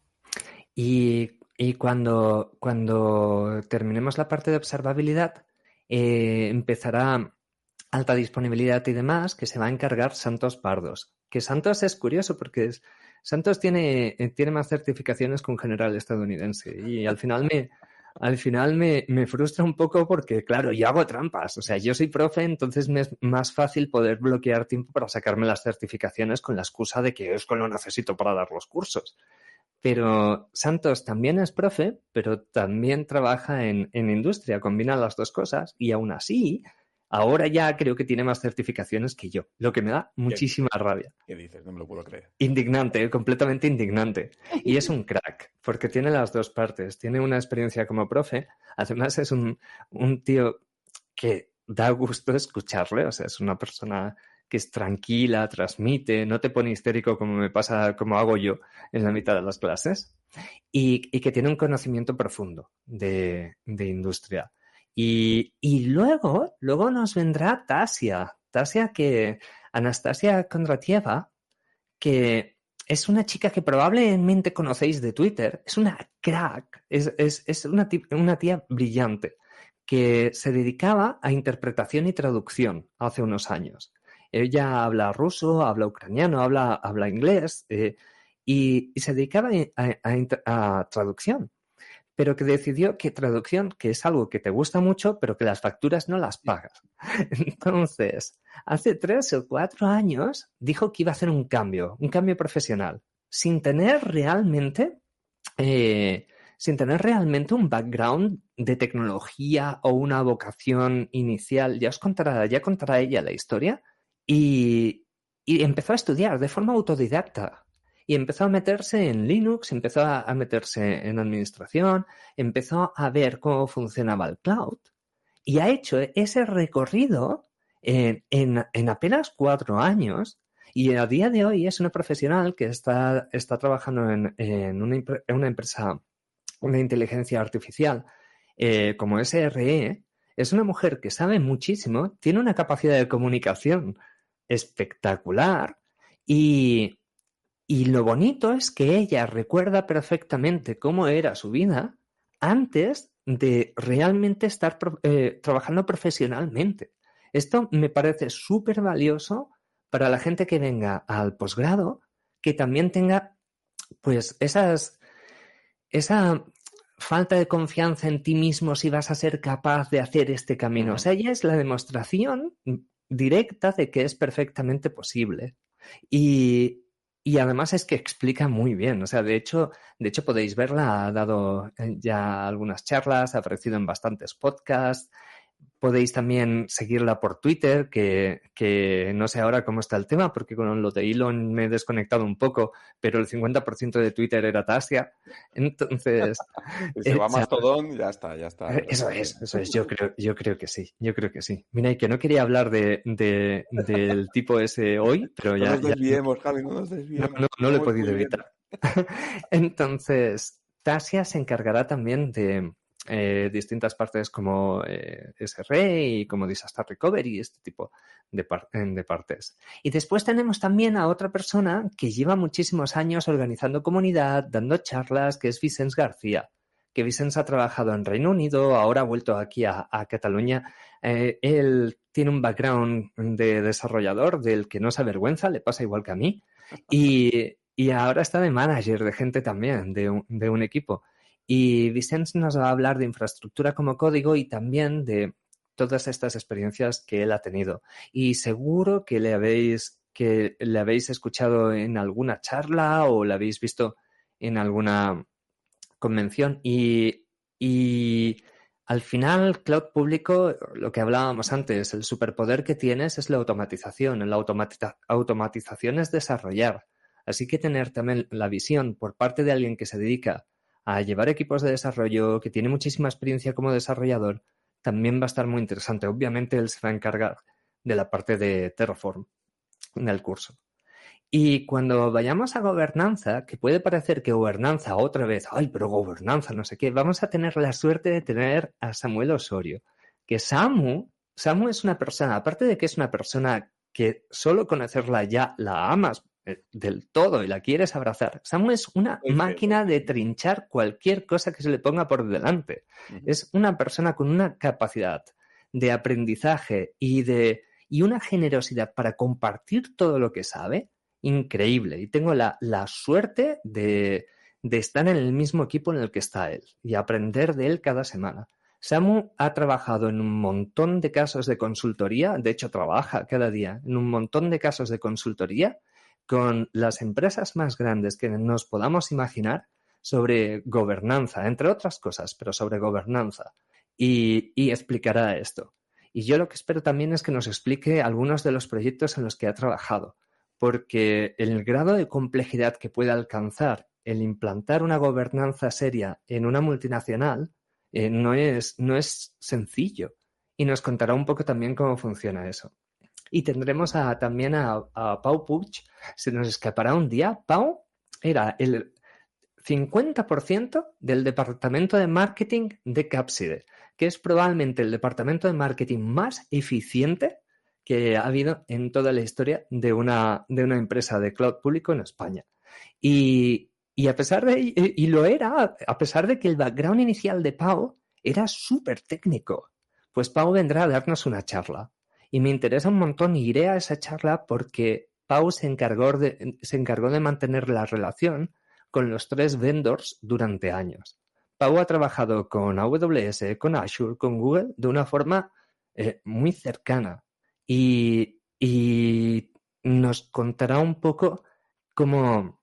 Y y cuando, cuando terminemos la parte de observabilidad, eh, empezará alta disponibilidad y demás, que se va a encargar Santos Pardos. Que Santos es curioso porque Santos tiene, eh, tiene más certificaciones que un general estadounidense. Y al final me, al final me, me, frustra un poco porque, claro, yo hago trampas. O sea, yo soy profe, entonces me es más fácil poder bloquear tiempo para sacarme las certificaciones con la excusa de que es que lo necesito para dar los cursos. Pero Santos también es profe, pero también trabaja en, industria, combina las dos cosas y aún así, ahora ya creo que tiene más certificaciones que yo, lo que me da muchísima rabia. ¿Qué dices? No me lo puedo creer. Indignante, completamente indignante. Y es un crack, porque tiene las dos partes. Tiene una experiencia como profe, además es un, un tío que da gusto escucharle, o sea, es una persona que es tranquila, transmite, no te pone histérico como me pasa, como hago yo en la mitad de las clases, y, que tiene un conocimiento profundo de, industria. Y, luego, luego nos vendrá Tasia, Tasia que, Anastasia Kondratieva, que es una chica que probablemente conocéis de Twitter, es una crack, es, es una, una tía brillante que se dedicaba a interpretación y traducción hace unos años. Ella habla ruso, habla ucraniano, habla, habla inglés eh, y, se dedicaba a, traducción, pero que decidió que traducción, que es algo que te gusta mucho, pero que las facturas no las pagas. Entonces, hace tres o cuatro años dijo que iba a hacer un cambio, un cambio profesional, sin tener realmente... Eh, sin tener realmente un background de tecnología o una vocación inicial. Ya os contará, ya contará ella la historia, y, empezó a estudiar de forma autodidacta. Y empezó a meterse en Linux, empezó a meterse en administración, empezó a ver cómo funcionaba el cloud. Y ha hecho ese recorrido en, en, apenas cuatro años. Y a día de hoy es una profesional que está, está trabajando en, en, una, una, empresa, una inteligencia artificial eh, como SRE. Es una mujer que sabe muchísimo, tiene una capacidad de comunicación espectacular y, y lo bonito es que ella recuerda perfectamente cómo era su vida antes de realmente estar eh, trabajando profesionalmente. Esto me parece súper valioso para la gente que venga al posgrado, que también tenga pues esas, esa falta de confianza en ti mismo si vas a ser capaz de hacer este camino. O sea, ya es la demostración directa de que es perfectamente posible. Y, y además es que explica muy bien. O sea, de hecho, de hecho podéis verla, ha dado ya algunas charlas, ha aparecido en bastantes podcasts Podéis también seguirla por Twitter, que, que, no sé ahora cómo está el tema, porque con lo de Elon me he desconectado un poco, pero el 50% de Twitter era Tasia. Entonces. se va más todón, ya está, ya está. Eso es, eso es. Yo creo, yo creo que sí, yo creo que sí. Mira, y que no quería hablar de, de del tipo ese hoy, pero ya. No nos desviemos, Javi, no nos desviemos. No, no lo he podido evitar. Entonces, Tasia se encargará también de eh, distintas partes como eh, SRE y como Disaster Recovery, este tipo de, de, partes. Y después tenemos también a otra persona que lleva muchísimos años organizando comunidad, dando charlas, que es Vicens García. Que Vicens ha trabajado en Reino Unido, ahora ha vuelto aquí a, a Cataluña. Eh, él tiene un background de desarrollador del que no se avergüenza, le pasa igual que a mí. Y, y ahora está de manager de gente también, de un, de un equipo. Y Vicente nos va a hablar de infraestructura como código y también de todas estas experiencias que él ha tenido. Y seguro que le habéis, que le habéis escuchado en alguna charla o le habéis visto en alguna convención. Y, y al final, cloud público, lo que hablábamos antes, el superpoder que tienes es la automatización. La automatización es desarrollar. Así que tener también la visión por parte de alguien que se dedica a llevar equipos de desarrollo, que tiene muchísima experiencia como desarrollador, también va a estar muy interesante. Obviamente él se va a encargar de la parte de Terraform del curso. Y cuando vayamos a gobernanza, que puede parecer que gobernanza otra vez, ay, pero gobernanza, no sé qué, vamos a tener la suerte de tener a Samuel Osorio, que Samu, Samu es una persona, aparte de que es una persona que solo conocerla ya la amas del todo y la quieres abrazar. Samu es una máquina de trinchar cualquier cosa que se le ponga por delante. Es una persona con una capacidad de aprendizaje y de y una generosidad para compartir todo lo que sabe increíble. Y tengo la, la suerte de, de estar en el mismo equipo en el que está él y aprender de él cada semana. Samu ha trabajado en un montón de casos de consultoría, de hecho trabaja cada día en un montón de casos de consultoría con las empresas más grandes que nos podamos imaginar sobre gobernanza, entre otras cosas, pero sobre gobernanza. Y, explicará esto. Y yo lo que espero también es que nos explique algunos de los proyectos en los que ha trabajado, porque el grado de complejidad que puede alcanzar el implantar una gobernanza seria en una multinacional eh, no, es, no es sencillo. Y nos contará un poco también cómo funciona eso. Y tendremos a, también a, Pau Puig. Se nos escapará un día. Pau era el 50% del departamento de marketing de Capside, que es probablemente el departamento de marketing más eficiente que ha habido en toda la historia de una, de una empresa de cloud público en España. Y, y a pesar de, y lo era, a pesar de que el background inicial de Pau era súper técnico, pues Pau vendrá a darnos una charla y me interesa un montón y iré a esa charla porque Pau se encargó de, se encargó de mantener la relación con los tres vendors durante años. Pau ha trabajado con AWS, con Azure, con Google de una forma eh, muy cercana y, y nos contará un poco cómo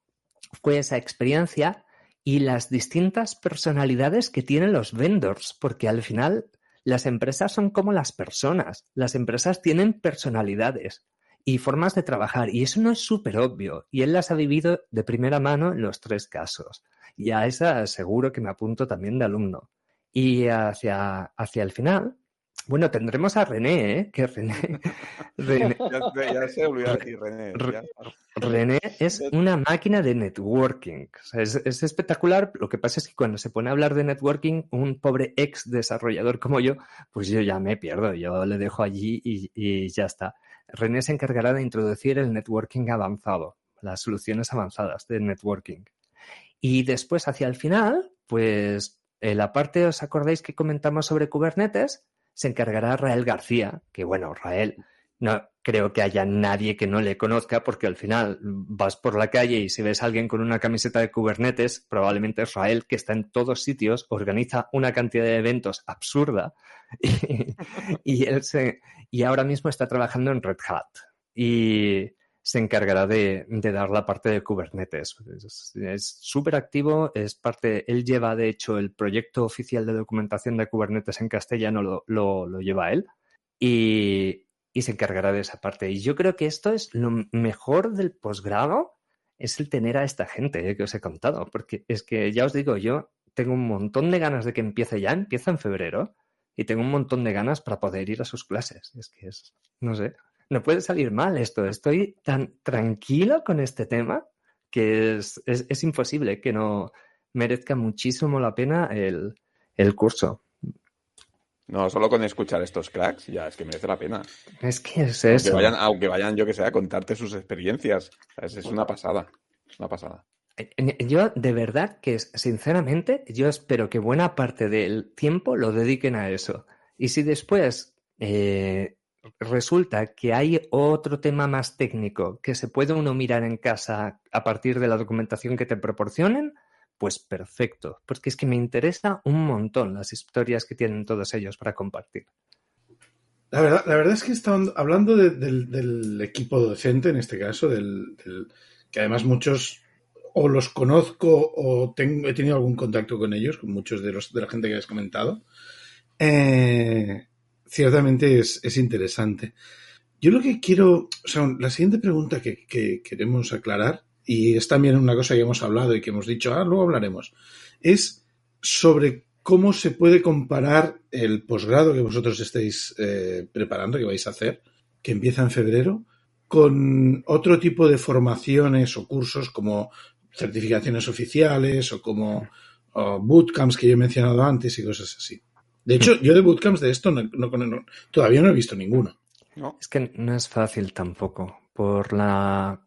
fue esa experiencia y las distintas personalidades que tienen los vendors, porque al final las empresas son como las personas. Las empresas tienen personalidades y formas de trabajar y eso no es súper obvio y él las ha vivido de primera mano en los tres casos. Y a esa seguro que me apunto también de alumno. Y hacia, hacia el final, bueno, tendremos a René, ¿eh? Que René. René ya, se olvidó aquí, René. René es una máquina de networking. O sea, es, es, espectacular. Lo que pasa es que cuando se pone a hablar de networking, un pobre ex desarrollador como yo, pues yo ya me pierdo. Yo le dejo allí y, y ya está. René se encargará de introducir el networking avanzado, las soluciones avanzadas de networking. Y después, hacia el final, pues En la parte, ¿os acordáis que comentamos sobre Kubernetes? Se encargará Rael García, que bueno, Rael, no creo que haya nadie que no le conozca porque al final vas por la calle y si ves a alguien con una camiseta de Kubernetes, probablemente es Rael, que está en todos sitios, organiza una cantidad de eventos absurda y, él se, y ahora mismo está trabajando en Red Hat. Y se encargará de, dar la parte de Kubernetes. Es súper activo, es parte, él lleva de hecho el proyecto oficial de documentación de Kubernetes en castellano, lo, lo, lleva él y, se encargará de esa parte. Y yo creo que esto es lo mejor del posgrado, es el tener a esta gente eh, que os he contado, porque es que ya os digo, yo tengo un montón de ganas de que empiece ya, empieza en febrero, y tengo un montón de ganas para poder ir a sus clases. Es que es, no sé, no puede salir mal esto. Estoy tan tranquilo con este tema que es, es, imposible que no merezca muchísimo la pena el, el, curso. No, solo con escuchar estos cracks ya es que merece la pena. Es que es eso. Aunque vayan, aunque vayan yo que sé, a contarte sus experiencias. Es, es una pasada. Una pasada. Yo, de verdad, que sinceramente, yo espero que buena parte del tiempo lo dediquen a eso. Y si después eh, resulta que hay otro tema más técnico que se puede uno mirar en casa a partir de la documentación que te proporcionen, pues perfecto, porque es que me interesa un montón las historias que tienen todos ellos para compartir. La verdad, la verdad es que están hablando del, equipo docente, en este caso, del, que además muchos o los conozco o tengo, he tenido algún contacto con ellos, con muchos de, los, de la gente que has comentado. Eh, ciertamente es, interesante. Yo lo que quiero, o sea, la siguiente pregunta que, queremos aclarar, y es también una cosa que hemos hablado y que hemos dicho, ah, luego hablaremos, es sobre cómo se puede comparar el posgrado que vosotros estáis eh, preparando, que vais a hacer, que empieza en febrero, con otro tipo de formaciones o cursos como certificaciones oficiales o como bootcamps que yo he mencionado antes y cosas así. De hecho, yo de bootcamps de esto todavía no he visto ninguno. Es que no es fácil tampoco por la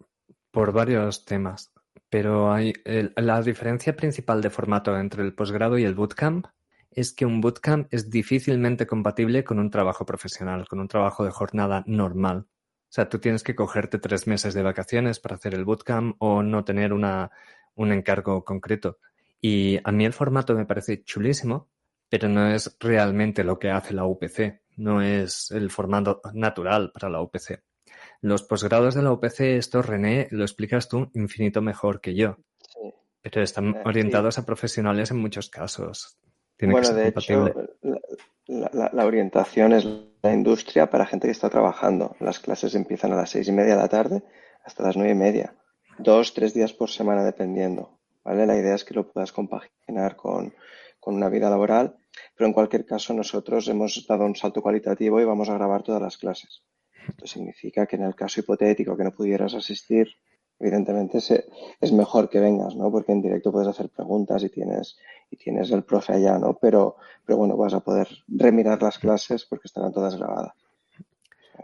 por varios temas. Pero hay la diferencia principal de formato entre el posgrado y el bootcamp es que un bootcamp es difícilmente compatible con un trabajo profesional, con un trabajo de jornada normal. O sea, tú tienes que cogerte tres meses de vacaciones para hacer el bootcamp o no tener una, un encargo concreto. Y a mí el formato me parece chulísimo pero no es realmente lo que hace la UPC, no es el formato natural para la UPC. Los posgrados de la UPC, esto René, lo explicas tú infinito mejor que yo, pero están eh, orientados a profesionales en muchos casos. bueno, de hecho, la, orientación es la industria para gente que está trabajando. Las clases empiezan a las seis y media de la tarde hasta las nueve y media. Dos, tres días por semana dependiendo. ¿vale? La idea es que lo puedas compaginar con, con una vida laboral, pero en cualquier caso nosotros hemos dado un salto cualitativo y vamos a grabar todas las clases. Esto significa que en el caso hipotético que no pudieras asistir, evidentemente es mejor que vengas, ¿no? Porque en directo puedes hacer preguntas y tienes, y tienes el profe allá, ¿no? Pero, pero bueno, vas a poder remirar las clases porque estarán todas grabadas.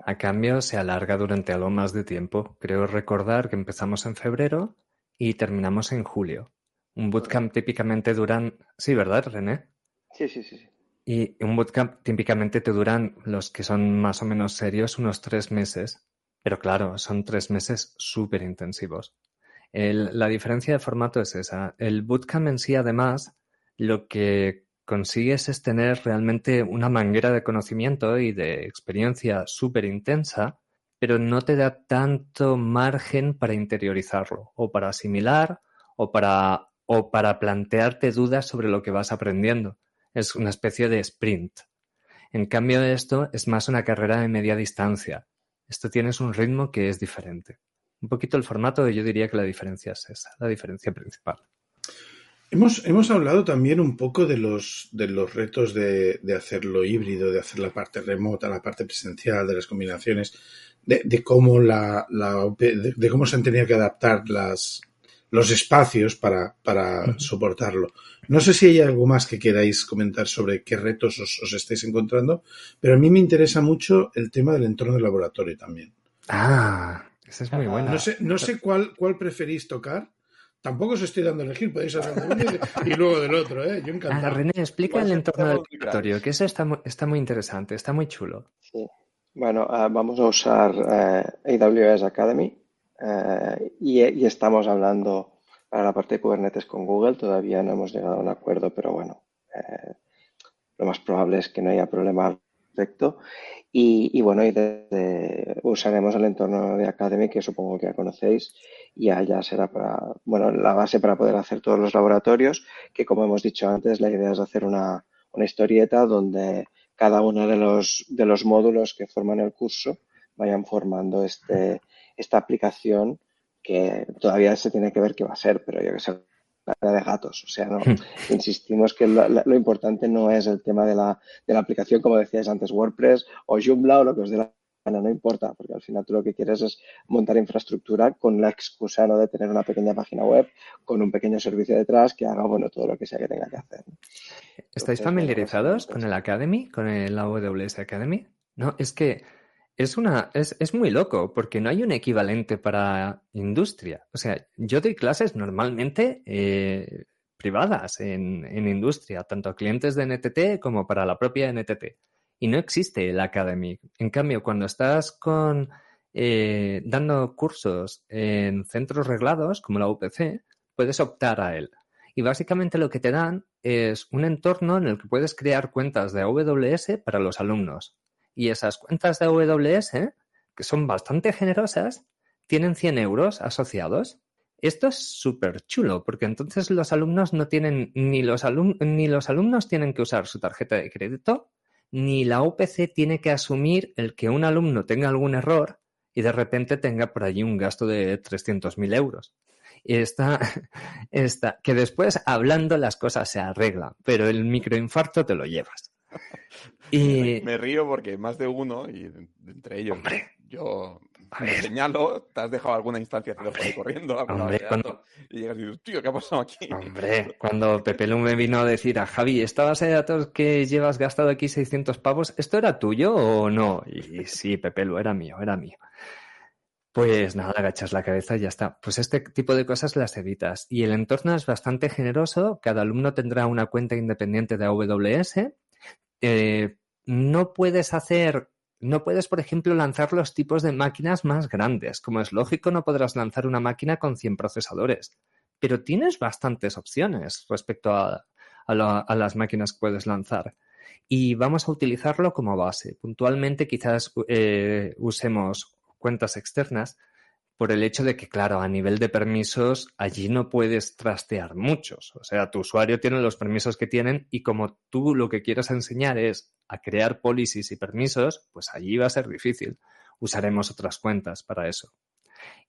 A cambio, se alarga durante algo más de tiempo. Creo recordar que empezamos en febrero y terminamos en julio. Un bootcamp típicamente duran, sí, ¿verdad, René? Sí, sí, sí, sí. Y un bootcamp típicamente te duran, los que son más o menos serios, unos tres meses. Pero claro, son tres meses súper intensivos. la diferencia de formato es esa. El bootcamp en sí, además, lo que consigues es tener realmente una manguera de conocimiento y de experiencia súper intensa, pero no te da tanto margen para interiorizarlo o para asimilar o para o para plantearte dudas sobre lo que vas aprendiendo. Es una especie de sprint. En cambio, esto es más una carrera de media distancia. Esto tienes un ritmo que es diferente. Un poquito el formato, yo diría que la diferencia es esa, la diferencia principal. Hemos, hemos hablado también un poco de los, de los retos de, hacerlo híbrido, de hacer la parte remota, la parte presencial, de las combinaciones, de, cómo la, de, cómo se han tenido que adaptar las, los espacios para, para soportarlo. No sé si hay algo más que queráis comentar sobre qué retos os, estáis encontrando, pero a mí me interesa mucho el tema del entorno de laboratorio también. Ah, esa es muy buena. No sé, no sé cuál, cuál preferís tocar, Tampoco os estoy dando a elegir, podéis hablar de uno y, luego del otro, ¿eh? Yo Ah, encantado. René, explica el entorno del muy directorio, que eso está, mu- está muy interesante, está muy chulo. Sí. Bueno, ah, vamos a usar eh, AWS Academy eh, y, y estamos hablando para la parte de Kubernetes con Google. Todavía no hemos llegado a un acuerdo, pero bueno, eh, lo más probable es que no haya problema al respecto. Y, y bueno, y desde- usaremos el entorno de Academy, que supongo que ya conocéis, y ya será para, bueno, la base para poder hacer todos los laboratorios, que como hemos dicho antes, la idea es hacer una, una historieta donde cada uno de los, de los módulos que forman el curso vayan formando este, esta aplicación que todavía se tiene que ver qué va a ser, pero yo que sé, la de gatos. O sea, no, insistimos que lo, lo importante no es el tema de la, de la aplicación, como decías antes, WordPress o Joomla o lo que os dé la gana, no importa, porque al final tú lo que quieres es montar infraestructura con la excusa ¿no? de tener una pequeña página web con un pequeño servicio detrás que haga bueno todo lo que sea que tenga que hacer. ¿no? ¿Estáis Entonces, familiarizados bueno, con el Academy, con el AWS Academy? No, es que es una, es, es muy loco porque no hay un equivalente para industria. O sea, yo doy clases normalmente eh, privadas en, en industria, tanto a clientes de NTT como para la propia NTT. Y no existe el Academy. En cambio, cuando estás con eh, dando cursos en centros reglados, como la UPC, puedes optar a él. Y básicamente lo que te dan es un entorno en el que puedes crear cuentas de AWS para los alumnos. Y esas cuentas de AWS, que son bastante generosas, tienen 100 euros asociados. Esto es súper chulo, porque entonces los alumnos no tienen, ni los, alum- ni los alumnos tienen que usar su tarjeta de crédito, ni la UPC tiene que asumir el que un alumno tenga algún error y de repente tenga por allí un gasto de 300.000 euros. Y está, está, que después hablando las cosas se arreglan, pero el microinfarto te lo llevas. Y Me río porque más de uno, y entre ellos, Hombre. yo A me ver. señalo, te has dejado alguna instancia, Hombre. ahí corriendo, Hombre, vez, cuando- y llegas y dices, tío, ¿qué ha pasado aquí? Hombre, cuando Pepe Lu me vino a decir a Javi, ¿esta base de datos que llevas gastado aquí 600 pavos, ¿esto era tuyo o no? Y sí, Pepe Lu, era mío, era mío. Pues nada, agachas la cabeza y ya está. Pues este tipo de cosas las evitas. Y el entorno es bastante generoso. Cada alumno tendrá una cuenta independiente de AWS. Eh, no puedes hacer, no puedes, por ejemplo, lanzar los tipos de máquinas más grandes. Como es lógico, no podrás lanzar una máquina con 100 procesadores. Pero tienes bastantes opciones respecto a, a la- a las máquinas que puedes lanzar. Y vamos a utilizarlo como base. Puntualmente quizás eh, usemos cuentas externas por el hecho de que, claro, a nivel de permisos, allí no puedes trastear muchos. O sea, tu usuario tiene los permisos que tienen y como tú lo que quieres enseñar es a crear policies y permisos, pues allí va a ser difícil. Usaremos otras cuentas para eso.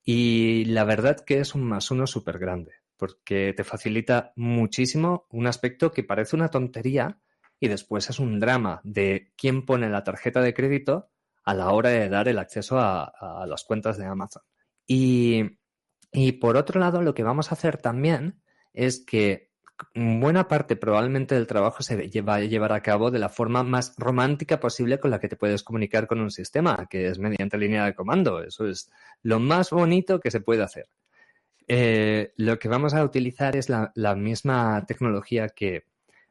Y la verdad que es un más uno súper grande, porque te facilita muchísimo un aspecto que parece una tontería y después es un drama de quién pone la tarjeta de crédito a la hora de dar el acceso a las cuentas de Amazon. Y, por otro lado, lo que vamos a hacer también es que buena parte probablemente del trabajo se va a llevar a cabo de la forma más romántica posible con la que te puedes comunicar con un sistema, que es mediante línea de comando. Eso es lo más bonito que se puede hacer. Eh, lo que vamos a utilizar es la misma tecnología que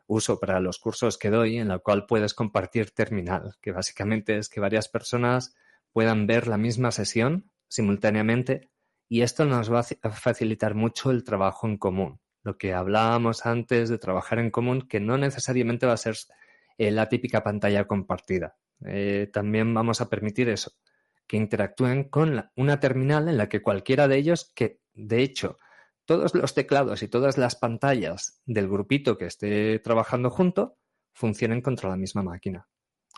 uso para los cursos que doy, en la cual puedes compartir terminal, que básicamente es que varias personas puedan ver la misma sesión simultáneamente y esto nos va a facilitar mucho el trabajo en común. Lo que hablábamos antes de trabajar en común, que no necesariamente va a ser eh, la típica pantalla compartida. Eh, también vamos a permitir eso, que interactúen con una terminal en la que cualquiera de ellos, que de hecho todos los teclados y todas las pantallas del grupito que esté trabajando junto funcionen contra la misma máquina.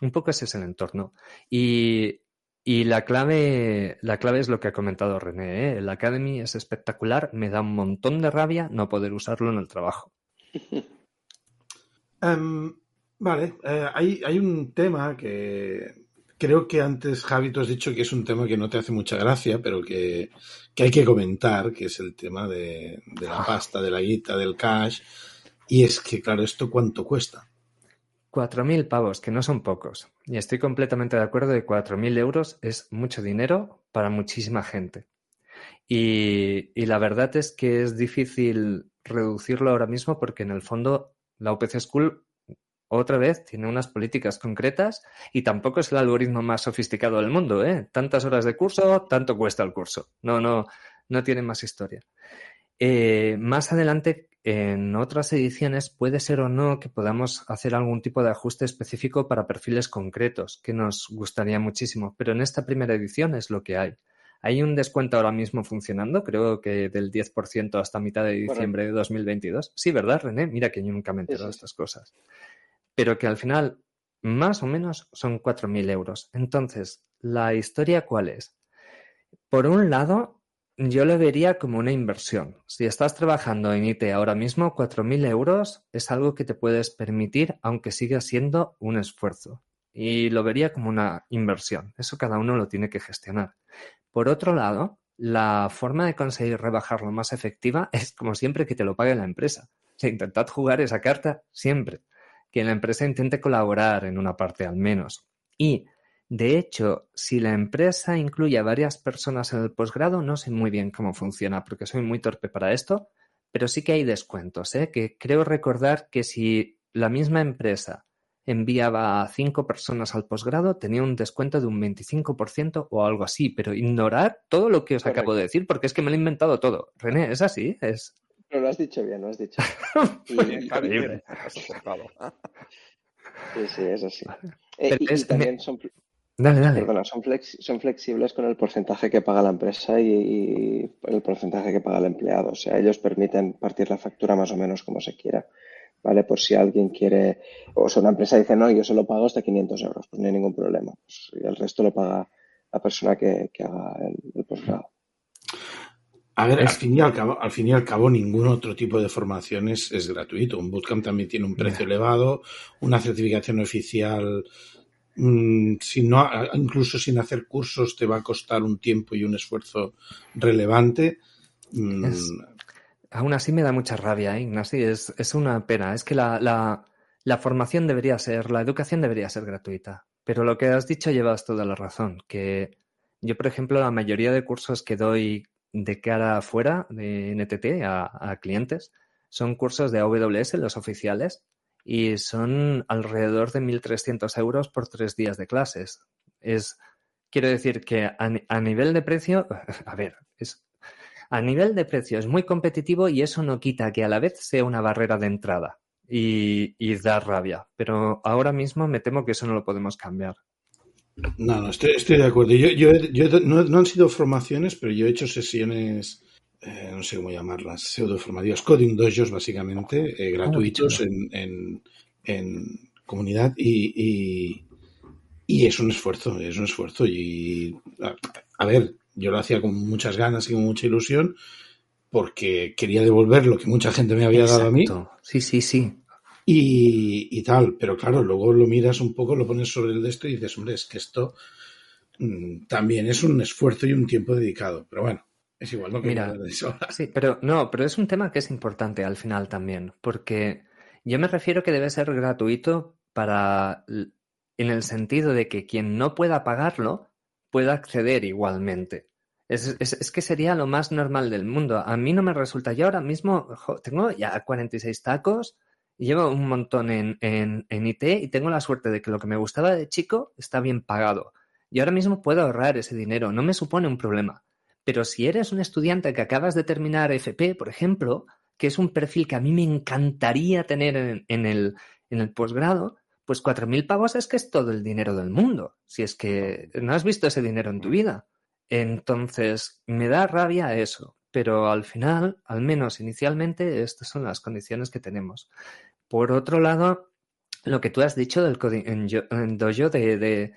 Un poco ese es el entorno. Y, y la, clave, la clave es lo que ha comentado René. ¿eh? El Academy es espectacular. Me da un montón de rabia no poder usarlo en el trabajo. Um, vale, eh, hay, hay un tema que creo que antes, Javi, tú has dicho que es un tema que no te hace mucha gracia, pero que, que hay que comentar, que es el tema de, de la pasta, de la guita, del cash. Y es que, claro, ¿esto cuánto cuesta? 4.000 pavos, que no son pocos. Y estoy completamente de acuerdo de 4.000 euros es mucho dinero para muchísima gente. Y, y la verdad es que es difícil reducirlo ahora mismo porque en el fondo la UPC School otra vez tiene unas políticas concretas y tampoco es el algoritmo más sofisticado del mundo, ¿eh? Tantas horas de curso, tanto cuesta el curso. No, no, no tiene más historia. Eh, más adelante, en otras ediciones, puede ser o no que podamos hacer algún tipo de ajuste específico para perfiles concretos, que nos gustaría muchísimo, pero en esta primera edición es lo que hay. Hay un descuento ahora mismo funcionando, creo que del 10% hasta mitad de diciembre de 2022. Sí, ¿verdad, René? Mira que yo nunca me entero de estas cosas. Pero que al final, más o menos, son 4.000 euros. Entonces, ¿la historia cuál es? Por un lado, yo lo vería como una inversión. Si estás trabajando en IT ahora mismo, 4.000 euros es algo que te puedes permitir, aunque siga siendo un esfuerzo. Y lo vería como una inversión. Eso cada uno lo tiene que gestionar. Por otro lado, la forma de conseguir rebajarlo más efectiva es como siempre que te lo pague la empresa. O intentad jugar esa carta siempre. Que la empresa intente colaborar en una parte al menos. Y, de hecho, si la empresa incluye a varias personas en el posgrado, no sé muy bien cómo funciona porque soy muy torpe para esto, pero sí que hay descuentos, ¿eh? que creo recordar que si la misma empresa enviaba a cinco personas al posgrado, tenía un descuento de un 25% o algo así, pero ignorar todo lo que os acabo de decir, porque es que me lo he inventado todo. René, ¿es así? Es... Pero lo has dicho bien, lo has dicho. Increíble. sí, sí, es así. Eh, y, también son, dale, dale. Perdona, son, son, flexibles con el porcentaje que paga la empresa y, y, el porcentaje que paga el empleado. O sea, ellos permiten partir la factura más o menos como se quiera. ¿vale? Por si alguien quiere, o sea, una empresa dice, no, yo solo pago hasta 500 euros, pues no hay ningún problema. Pues, y el resto lo paga la persona que, haga el, posgrado. A ver, al fin, y al, cabo, al fin y al cabo, ningún otro tipo de formación es, gratuito. Un bootcamp también tiene un precio elevado, una certificación oficial, mm, no, incluso sin hacer cursos, te va a costar un tiempo y un esfuerzo relevante. Mm, Aún así me da mucha rabia, ¿eh, Ignacio. Es, es una pena. Es que la, la, la, formación debería ser, la educación debería ser gratuita. Pero lo que has dicho llevas toda la razón. Que yo, por ejemplo, la mayoría de cursos que doy de cara afuera de NTT a, a clientes son cursos de AWS, los oficiales, y son alrededor de 1.300 euros por tres días de clases. Es, quiero decir que a, nivel de precio, a ver, es a nivel de precio es muy competitivo y eso no quita que a la vez sea una barrera de entrada y, da rabia. Pero ahora mismo me temo que eso no lo podemos cambiar. No, no, estoy, de acuerdo. Yo, yo, no, han sido formaciones, pero yo he hecho sesiones, eh, no sé cómo llamarlas, pseudo-formativas, coding dojos básicamente, eh, gratuitos en, comunidad y, y, es un esfuerzo, es un esfuerzo. Y a ver, yo lo hacía con muchas ganas y con mucha ilusión porque quería devolver lo que mucha gente me había dado a mí. Sí, sí, sí. Y, tal, pero claro, luego lo miras un poco, lo pones sobre el de esto y dices, hombre, es que esto mm, también es un esfuerzo y un tiempo dedicado. Pero bueno, es igual, no Mira, de eso. Sí, pero no, pero es un tema que es importante al final también, porque yo me refiero que debe ser gratuito para en el sentido de que quien no pueda pagarlo pueda acceder igualmente. Es, es, que sería lo más normal del mundo. A mí no me resulta. Yo ahora mismo tengo ya 46 tacos, llevo un montón en, en, en, IT y tengo la suerte de que lo que me gustaba de chico está bien pagado. Y ahora mismo puedo ahorrar ese dinero, no me supone un problema. Pero si eres un estudiante que acabas de terminar FP, por ejemplo, que es un perfil que a mí me encantaría tener en, el, en el posgrado, pues cuatro mil pavos es que es todo el dinero del mundo. Si es que no has visto ese dinero en tu vida. Entonces, me da rabia eso. Pero al final, al menos inicialmente, estas son las condiciones que tenemos. Por otro lado, lo que tú has dicho del en dojo de, de,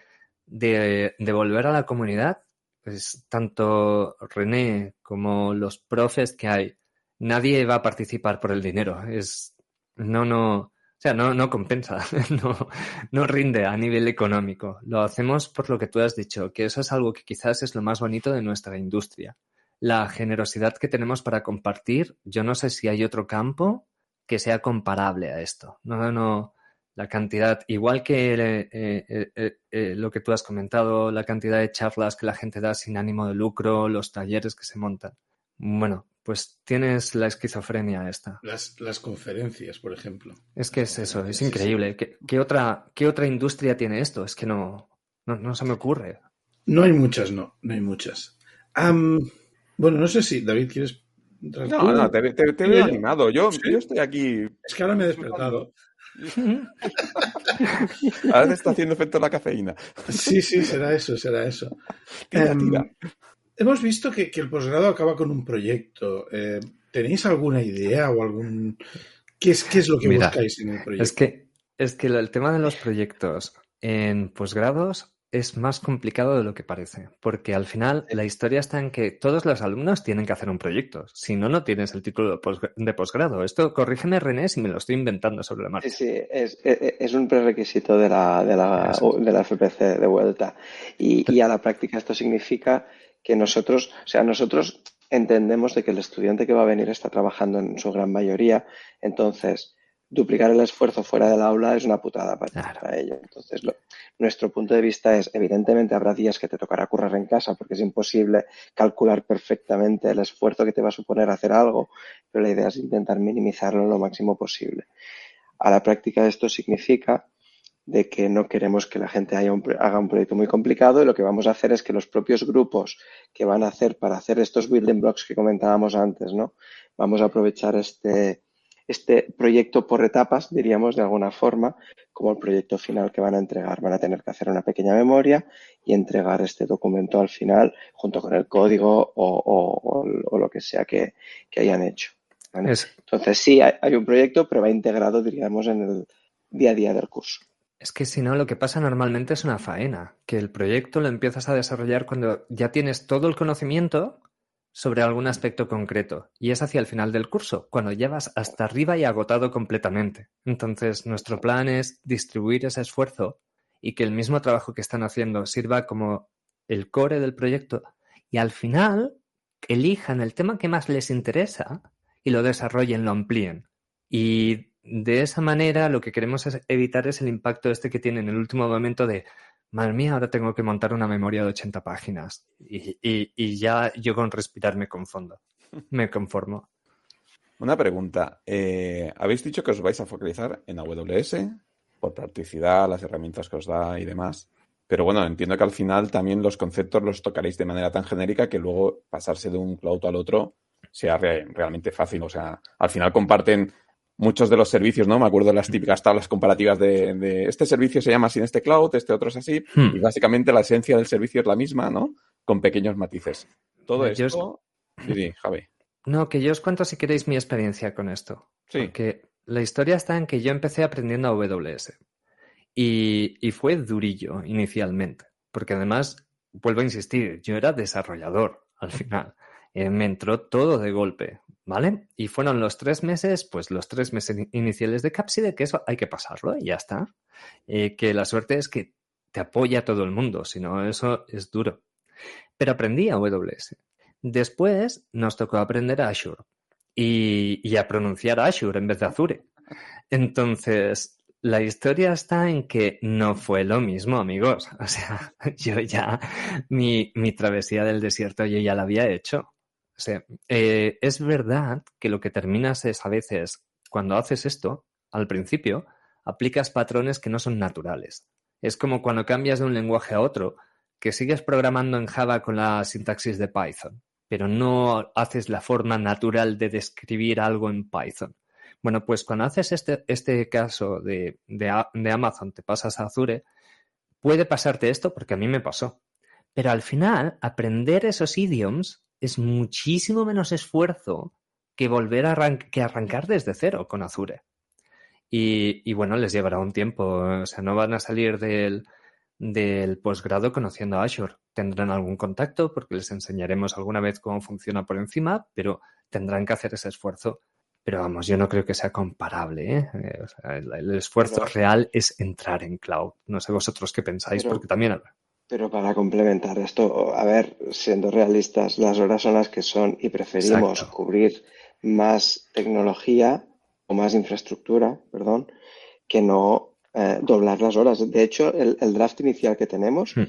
de, de volver a la comunidad, pues tanto René como los profes que hay, nadie va a participar por el dinero. Es, no, no, o sea, no, no compensa, no, no rinde a nivel económico. Lo hacemos por lo que tú has dicho, que eso es algo que quizás es lo más bonito de nuestra industria. La generosidad que tenemos para compartir, yo no sé si hay otro campo que sea comparable a esto. No, no, la cantidad, igual que eh, eh, lo que tú has comentado, la cantidad de charlas que la gente da sin ánimo de lucro, los talleres que se montan. Bueno, pues tienes la esquizofrenia esta. Las, las conferencias, por ejemplo. Es que es eso, es increíble. ¿Qué, otra, ¿Qué otra industria tiene esto? Es que no, no, se me ocurre. No hay muchas, no, no hay muchas. bueno, no sé si, David, ¿quieres no, no, te, veo animado. Yo, yo estoy aquí. Es que ahora me he despertado. Ahora te está haciendo efecto la cafeína. Sí, sí, será eso, será eso. Em, hemos visto que, el posgrado acaba con un proyecto. Eh, ¿Tenéis alguna idea o algún... ¿Qué es, qué es lo que buscáis en el proyecto? Es que, es que el tema de los proyectos en posgrados es más complicado de lo que parece, porque al final la historia está en que todos los alumnos tienen que hacer un proyecto, si no, no tienes el título de posgrado. Esto, corrígeme René, si me lo estoy inventando sobre la marcha. Sí, sí, es, es un prerequisito de la, de la, de la FPC de vuelta. Y, y a la práctica esto significa que nosotros, o sea, nosotros entendemos de que el estudiante que va a venir está trabajando en su gran mayoría, entonces duplicar el esfuerzo fuera del aula es una putada para, ello. Entonces, nuestro punto de vista es, evidentemente, habrá días que te tocará currar en casa porque es imposible calcular perfectamente el esfuerzo que te va a suponer hacer algo, pero la idea es intentar minimizarlo lo máximo posible. A la práctica esto significa de que no queremos que la gente haya haga un proyecto muy complicado y lo que vamos a hacer es que los propios grupos que van a hacer para hacer estos building blocks que comentábamos antes, ¿no? Vamos a aprovechar este, este proyecto por etapas, diríamos de alguna forma, como el proyecto final que van a entregar. Van a tener que hacer una pequeña memoria y entregar este documento al final junto con el código o, lo que sea que, hayan hecho. Entonces sí, hay, un proyecto, pero va integrado, diríamos, en el día a día del curso. Es que si no, lo que pasa normalmente es una faena, que el proyecto lo empiezas a desarrollar cuando ya tienes todo el conocimiento sobre algún aspecto concreto y es hacia el final del curso, cuando ya vas hasta arriba y agotado completamente. Entonces, nuestro plan es distribuir ese esfuerzo y que el mismo trabajo que están haciendo sirva como el core del proyecto y al final elijan el tema que más les interesa y lo desarrollen, lo amplíen. Y de esa manera lo que queremos es evitar es el impacto este que tiene en el último momento de madre mía, ahora tengo que montar una memoria de 80 páginas y, ya yo con respirar me confundo, me conformo. Una pregunta. Eh, habéis dicho que os vais a focalizar en AWS por practicidad, las herramientas que os da y demás. Pero bueno, entiendo que al final también los conceptos los tocaréis de manera tan genérica que luego pasarse de un cloud al otro sea realmente fácil. O sea, al final comparten muchos de los servicios, ¿no? Me acuerdo de las típicas tablas comparativas de, este servicio se llama así en este cloud, este otro es así, hmm. y básicamente la esencia del servicio es la misma, ¿no? Con pequeños matices. Todo esto... Sí, Javi. No, que yo os cuento si queréis mi experiencia con esto. Sí. Porque la historia está en que yo empecé aprendiendo AWS y, y fue durillo inicialmente, porque además, vuelvo a insistir, yo era desarrollador al final. Eh, me entró todo de golpe, ¿vale? Y fueron los tres meses, pues los tres meses iniciales de Capside, que eso hay que pasarlo y ya está. Eh, que la suerte es que te apoya todo el mundo, si no, eso es duro. Pero aprendí AWS. Después nos tocó aprender Azure y, y a pronunciar Azure en vez de Azure. Entonces, la historia está en que no fue lo mismo, amigos. O sea, yo ya, mi, mi travesía del desierto yo ya la había hecho. Eh, es verdad que lo que terminas es a veces, cuando haces esto, al principio, aplicas patrones que no son naturales. Es como cuando cambias de un lenguaje a otro, que sigues programando en Java con la sintaxis de Python, pero no haces la forma natural de describir algo en Python. Bueno, pues cuando haces este, este caso de, de Amazon, te pasas a Azure, puede pasarte esto porque a mí me pasó. Pero al final, aprender esos idioms es muchísimo menos esfuerzo que volver a que arrancar desde cero con Azure. Y, bueno, les llevará un tiempo. O sea, no van a salir del, del posgrado conociendo Azure. Tendrán algún contacto porque les enseñaremos alguna vez cómo funciona por encima, pero tendrán que hacer ese esfuerzo. Pero vamos, yo no creo que sea comparable. ¿eh? eh el, esfuerzo real es entrar en cloud. No sé vosotros qué pensáis, porque también pero para complementar esto, a ver, siendo realistas, las horas son las que son y preferimos cubrir más tecnología o más infraestructura, perdón, que no eh, doblar las horas. De hecho, el, draft inicial que tenemos, hmm.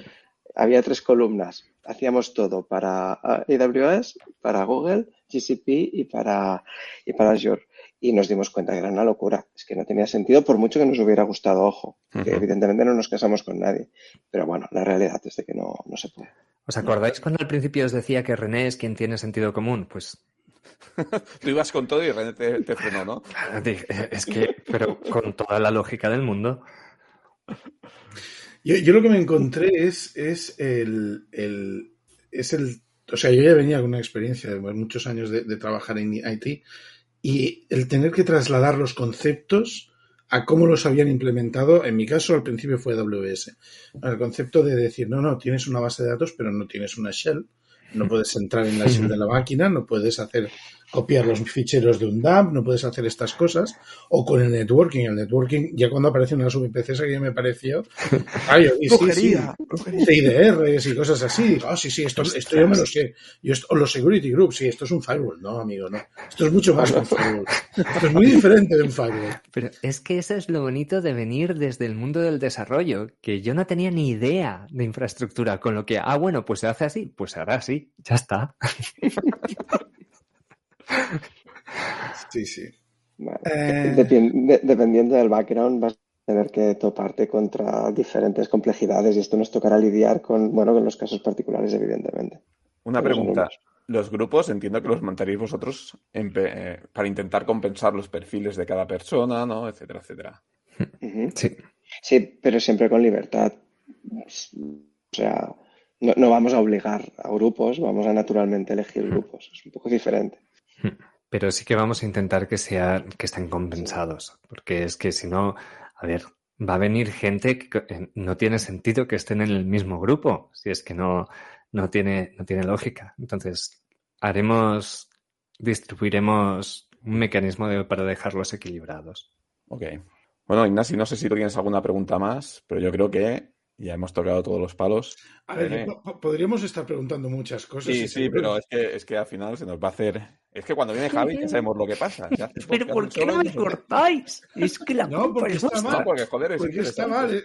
había tres columnas. Hacíamos todo para AWS, para Google, GCP y para, y para Azure. Y nos dimos cuenta que era una locura. Es que no tenía sentido por mucho que nos hubiera gustado, ojo. Que evidentemente no nos casamos con nadie. Pero bueno, la realidad es de que no, no se puede. ¿Os acordáis cuando al principio os decía que René es quien tiene sentido común? Pues Tú ibas con todo y René te, frenó, ¿no? Es que, pero con toda la lógica del mundo. Yo, lo que me encontré es, es el, es el. O sea, yo ya venía con una experiencia de muchos años de, de trabajar en IT y el tener que trasladar los conceptos a cómo los habían implementado. En mi caso, al principio fue AWS. El concepto de decir, no, no, tienes una base de datos, pero no tienes una shell no puedes entrar en la shell de la máquina, no puedes hacer copiar los ficheros de un dump, no puedes hacer estas cosas. O con el networking. El networking, ya cuando aparecen las VPCs, aquí me pareció. Ay, y sí, sí, CIDRs y cosas así. Ah, sí, sí, esto, esto yo me lo sé. Yo esto, o los security groups, sí, esto es un firewall. No, amigo, no. Esto es mucho más que un firewall. Esto es muy diferente de un firewall. Pero es que eso es lo bonito de venir desde el mundo del desarrollo, que yo no tenía ni idea de infraestructura, con lo que, ah, bueno, pues se hace así, pues se hará así, ya está. Sí, sí. Eh, dependiendo del background vas a tener que toparte contra diferentes complejidades y esto nos tocará lidiar con, bueno, con los casos particulares, evidentemente. Una pregunta. Los grupos entiendo que los montaréis vosotros eh, para intentar compensar los perfiles de cada persona, ¿no? Etcétera, etcétera. Sí. Sí, pero siempre con libertad. O sea, no, no, vamos a obligar a grupos, vamos a naturalmente elegir grupos. Es un poco diferente. Pero sí que vamos a intentar que sea, que estén compensados, porque es que si no, a ver, va a venir gente que eh, no tiene sentido que estén en el mismo grupo, si es que no, no tiene, no tiene lógica. Entonces, haremos, distribuiremos un mecanismo para dejarlos equilibrados. Ok. Bueno, Ignacio, no sé si tú tienes alguna pregunta más, pero yo creo que ya hemos tocado todos los palos. A ver, podríamos estar preguntando muchas cosas. Sí, sí, pero es que, es que al final se nos va a hacer. Es que cuando viene Javi ya sabemos lo que pasa. pero ¿por qué no me cortáis? Es que la no, porque está mal. No, porque joder, es porque está mal.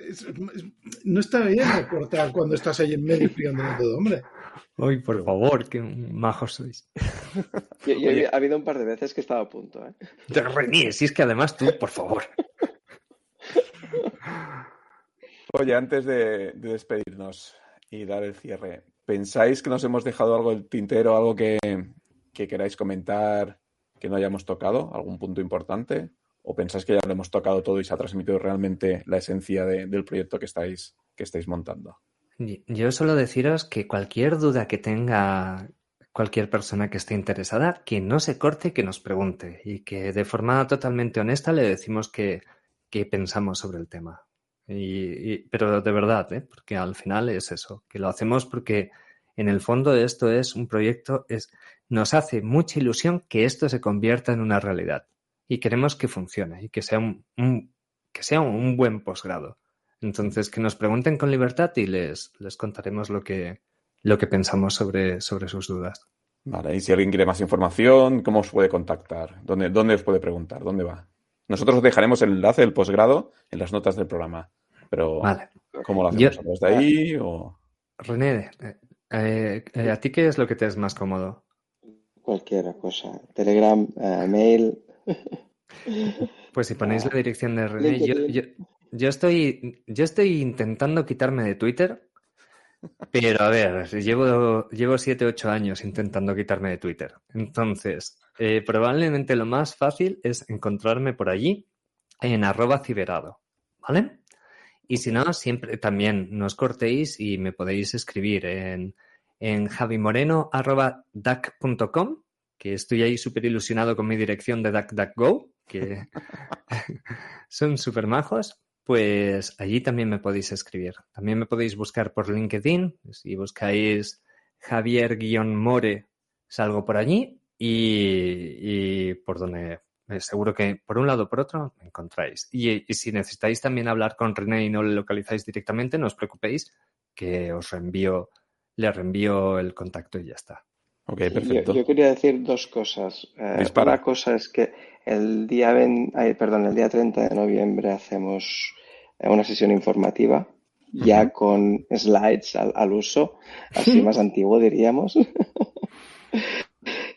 no está bien cortar cuando estás ahí en medio explicándolo todo, hombre. Uy, por favor, qué majos sois. ha habido un par de veces que estaba a punto. ¿eh? Te René, si es que además tú, por favor. Oye, antes de, despedirnos y dar el cierre, ¿pensáis que nos hemos dejado algo del tintero, algo que, queráis comentar que no hayamos tocado, algún punto importante? ¿O pensáis que ya lo hemos tocado todo y se ha transmitido realmente la esencia del proyecto que estáis, que estáis montando? Yo solo deciros que cualquier duda que tenga cualquier persona que esté interesada, que no se corte, que nos pregunte y que de forma totalmente honesta le decimos que, que pensamos sobre el tema. Y, pero de verdad, ¿eh? porque al final es eso, que lo hacemos porque en el fondo esto es un proyecto, es, nos hace mucha ilusión que esto se convierta en una realidad y queremos que funcione y que sea un, que sea un buen posgrado. Entonces, que nos pregunten con libertad y les, les contaremos lo que, lo que pensamos sobre, sobre sus dudas. Vale, y si alguien quiere más información, ¿cómo os puede contactar? ¿Dónde, dónde os puede preguntar? ¿Dónde va? Nosotros dejaremos el enlace del posgrado en las notas del programa. Pero, ¿cómo lo hacemos? ¿A de ahí o...? René, eh, eh, ¿a ti qué es lo que te es más cómodo? Cualquier cosa. Telegram, eh, mail. Pues si ponéis la dirección de René, yo, yo, estoy, yo estoy intentando quitarme de Twitter, pero a ver, llevo, llevo 7, 8 años intentando quitarme de Twitter. Entonces, eh, probablemente lo más fácil es encontrarme por allí en arroba ciberado, ¿vale? Y si no, siempre también nos cortéis y me podéis escribir en, en javimoreno.duck.com, que estoy ahí súper ilusionado con mi dirección de DuckDuckGo, que son súper majos. Pues allí también me podéis escribir. También me podéis buscar por LinkedIn. Si buscáis Javier-More, salgo por allí y, por donde eh, seguro que por un lado o por otro me encontráis. Y, si necesitáis también hablar con René y no le localizáis directamente, no os preocupéis, que os reenvío, le reenvío el contacto y ya está. Ok, perfecto. Yo, quería decir dos cosas. Eh, una cosa es que el día, perdón, el día 30 de noviembre hacemos una sesión informativa, ya con slides al, uso, así más antiguo diríamos.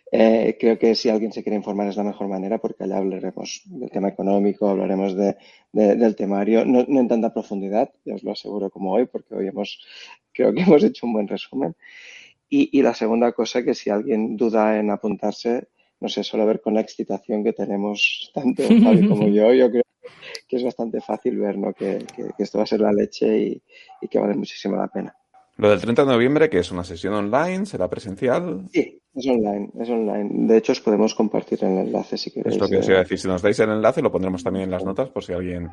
Eh, creo que si alguien se quiere informar es la mejor manera porque allá hablaremos del tema económico, hablaremos de, del temario, no, en tanta profundidad, ya os lo aseguro como hoy, porque hoy hemos, creo que hemos hecho un buen resumen. Y, y la segunda cosa, que si alguien duda en apuntarse, no sé, solo ver con la excitación que tenemos tanto Javi como yo, yo creo que es bastante fácil ver ¿no? que, esto va a ser la leche y, que vale muchísimo la pena. Lo del 30 de noviembre, que es una sesión online, será presencial. Sí, es online, es online. De hecho, os podemos compartir el enlace si queréis. Es lo que os iba a decir. Si nos dais el enlace, lo pondremos también en las notas por si a alguien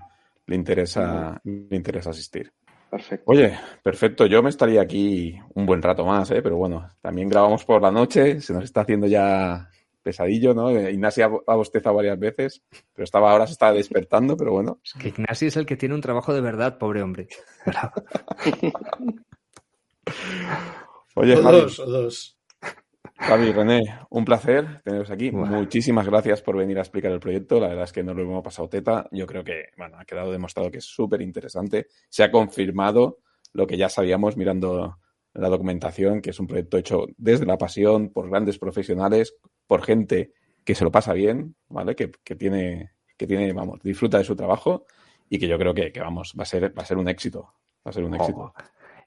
le interesa, le interesa asistir. Perfecto. Oye, perfecto. Yo me estaría aquí un buen rato más, ¿eh? pero bueno, también grabamos por la noche. Se nos está haciendo ya pesadillo, ¿no? Ignacio ha bostezado varias veces, pero estaba ahora se estaba despertando, pero bueno. Es que Ignacio es el que tiene un trabajo de verdad, pobre hombre. Oye, Javi, dos, dos. Javi, René, un placer teneros aquí. Muchísimas gracias por venir a explicar el proyecto. La verdad es que no lo hemos pasado teta. Yo creo que, bueno, ha quedado demostrado que es súper interesante. Se ha confirmado lo que ya sabíamos mirando la documentación, que es un proyecto hecho desde la pasión, por grandes profesionales, por gente que se lo pasa bien, ¿vale? Que, tiene, que tiene, vamos, disfruta de su trabajo y que yo creo que, vamos, va a ser, va a ser un éxito. Va a ser un éxito. Oh,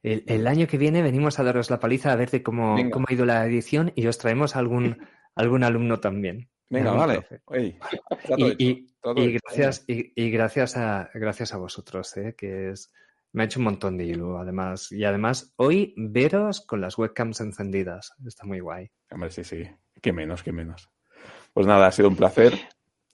el, año que viene venimos a daros la paliza a ver de cómo, cómo ha ido la edición y os traemos algún, algún alumno también. Venga, vale. y, gracias, y, gracias a gracias a vosotros, ¿eh? que es me ha hecho un montón de ilu, además. Y además, hoy veros con las webcams encendidas. Está muy guay. Hombre, sí, sí. Qué menos, qué menos. Pues nada, ha sido un placer.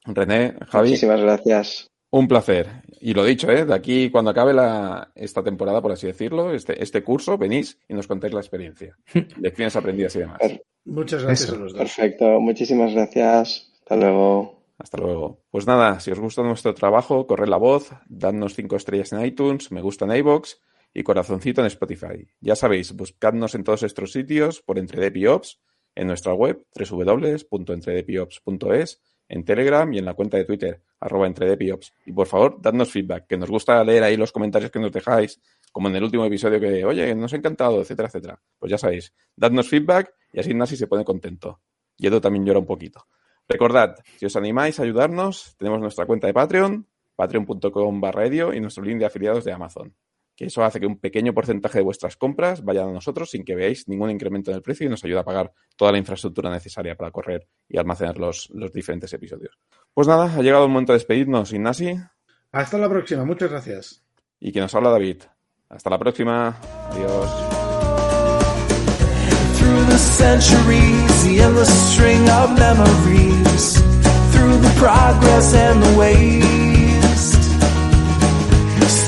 René, Javi. Muchísimas gracias. Un placer. Y lo dicho, ¿eh? de aquí, cuando acabe la, esta temporada, por así decirlo, este, este curso, venís y nos contáis la experiencia. Lecciones aprendidas y demás. Muchas gracias a los dos. Perfecto. Muchísimas gracias. Hasta luego. Hasta luego. Pues nada, si os gusta nuestro trabajo, corred la voz, dadnos cinco estrellas en iTunes, me gusta en iBox y corazoncito en Spotify. Ya sabéis, buscadnos en todos estos sitios por EntredePiops, en nuestra web www.entredepiops.es, en Telegram y en la cuenta de Twitter, arroba entredepiops. Y por favor, dadnos feedback, que nos gusta leer ahí los comentarios que nos dejáis, como en el último episodio que, oye, nos ha encantado, etcétera, etcétera. Pues ya sabéis, dadnos feedback y así Nasi se pone contento. Y Edo también llora un poquito. Recordad, si os animáis a ayudarnos, tenemos nuestra cuenta de Patreon, patreon.com barra y nuestro link de afiliados de Amazon. Que eso hace que un pequeño porcentaje de vuestras compras vayan a nosotros sin que veáis ningún incremento en el precio y nos ayuda a pagar toda la infraestructura necesaria para correr y almacenar los, los diferentes episodios. Pues nada, ha llegado el momento de despedirnos, Ignasi. Hasta la próxima, muchas gracias. Y que nos habla David. Hasta la próxima. Adiós.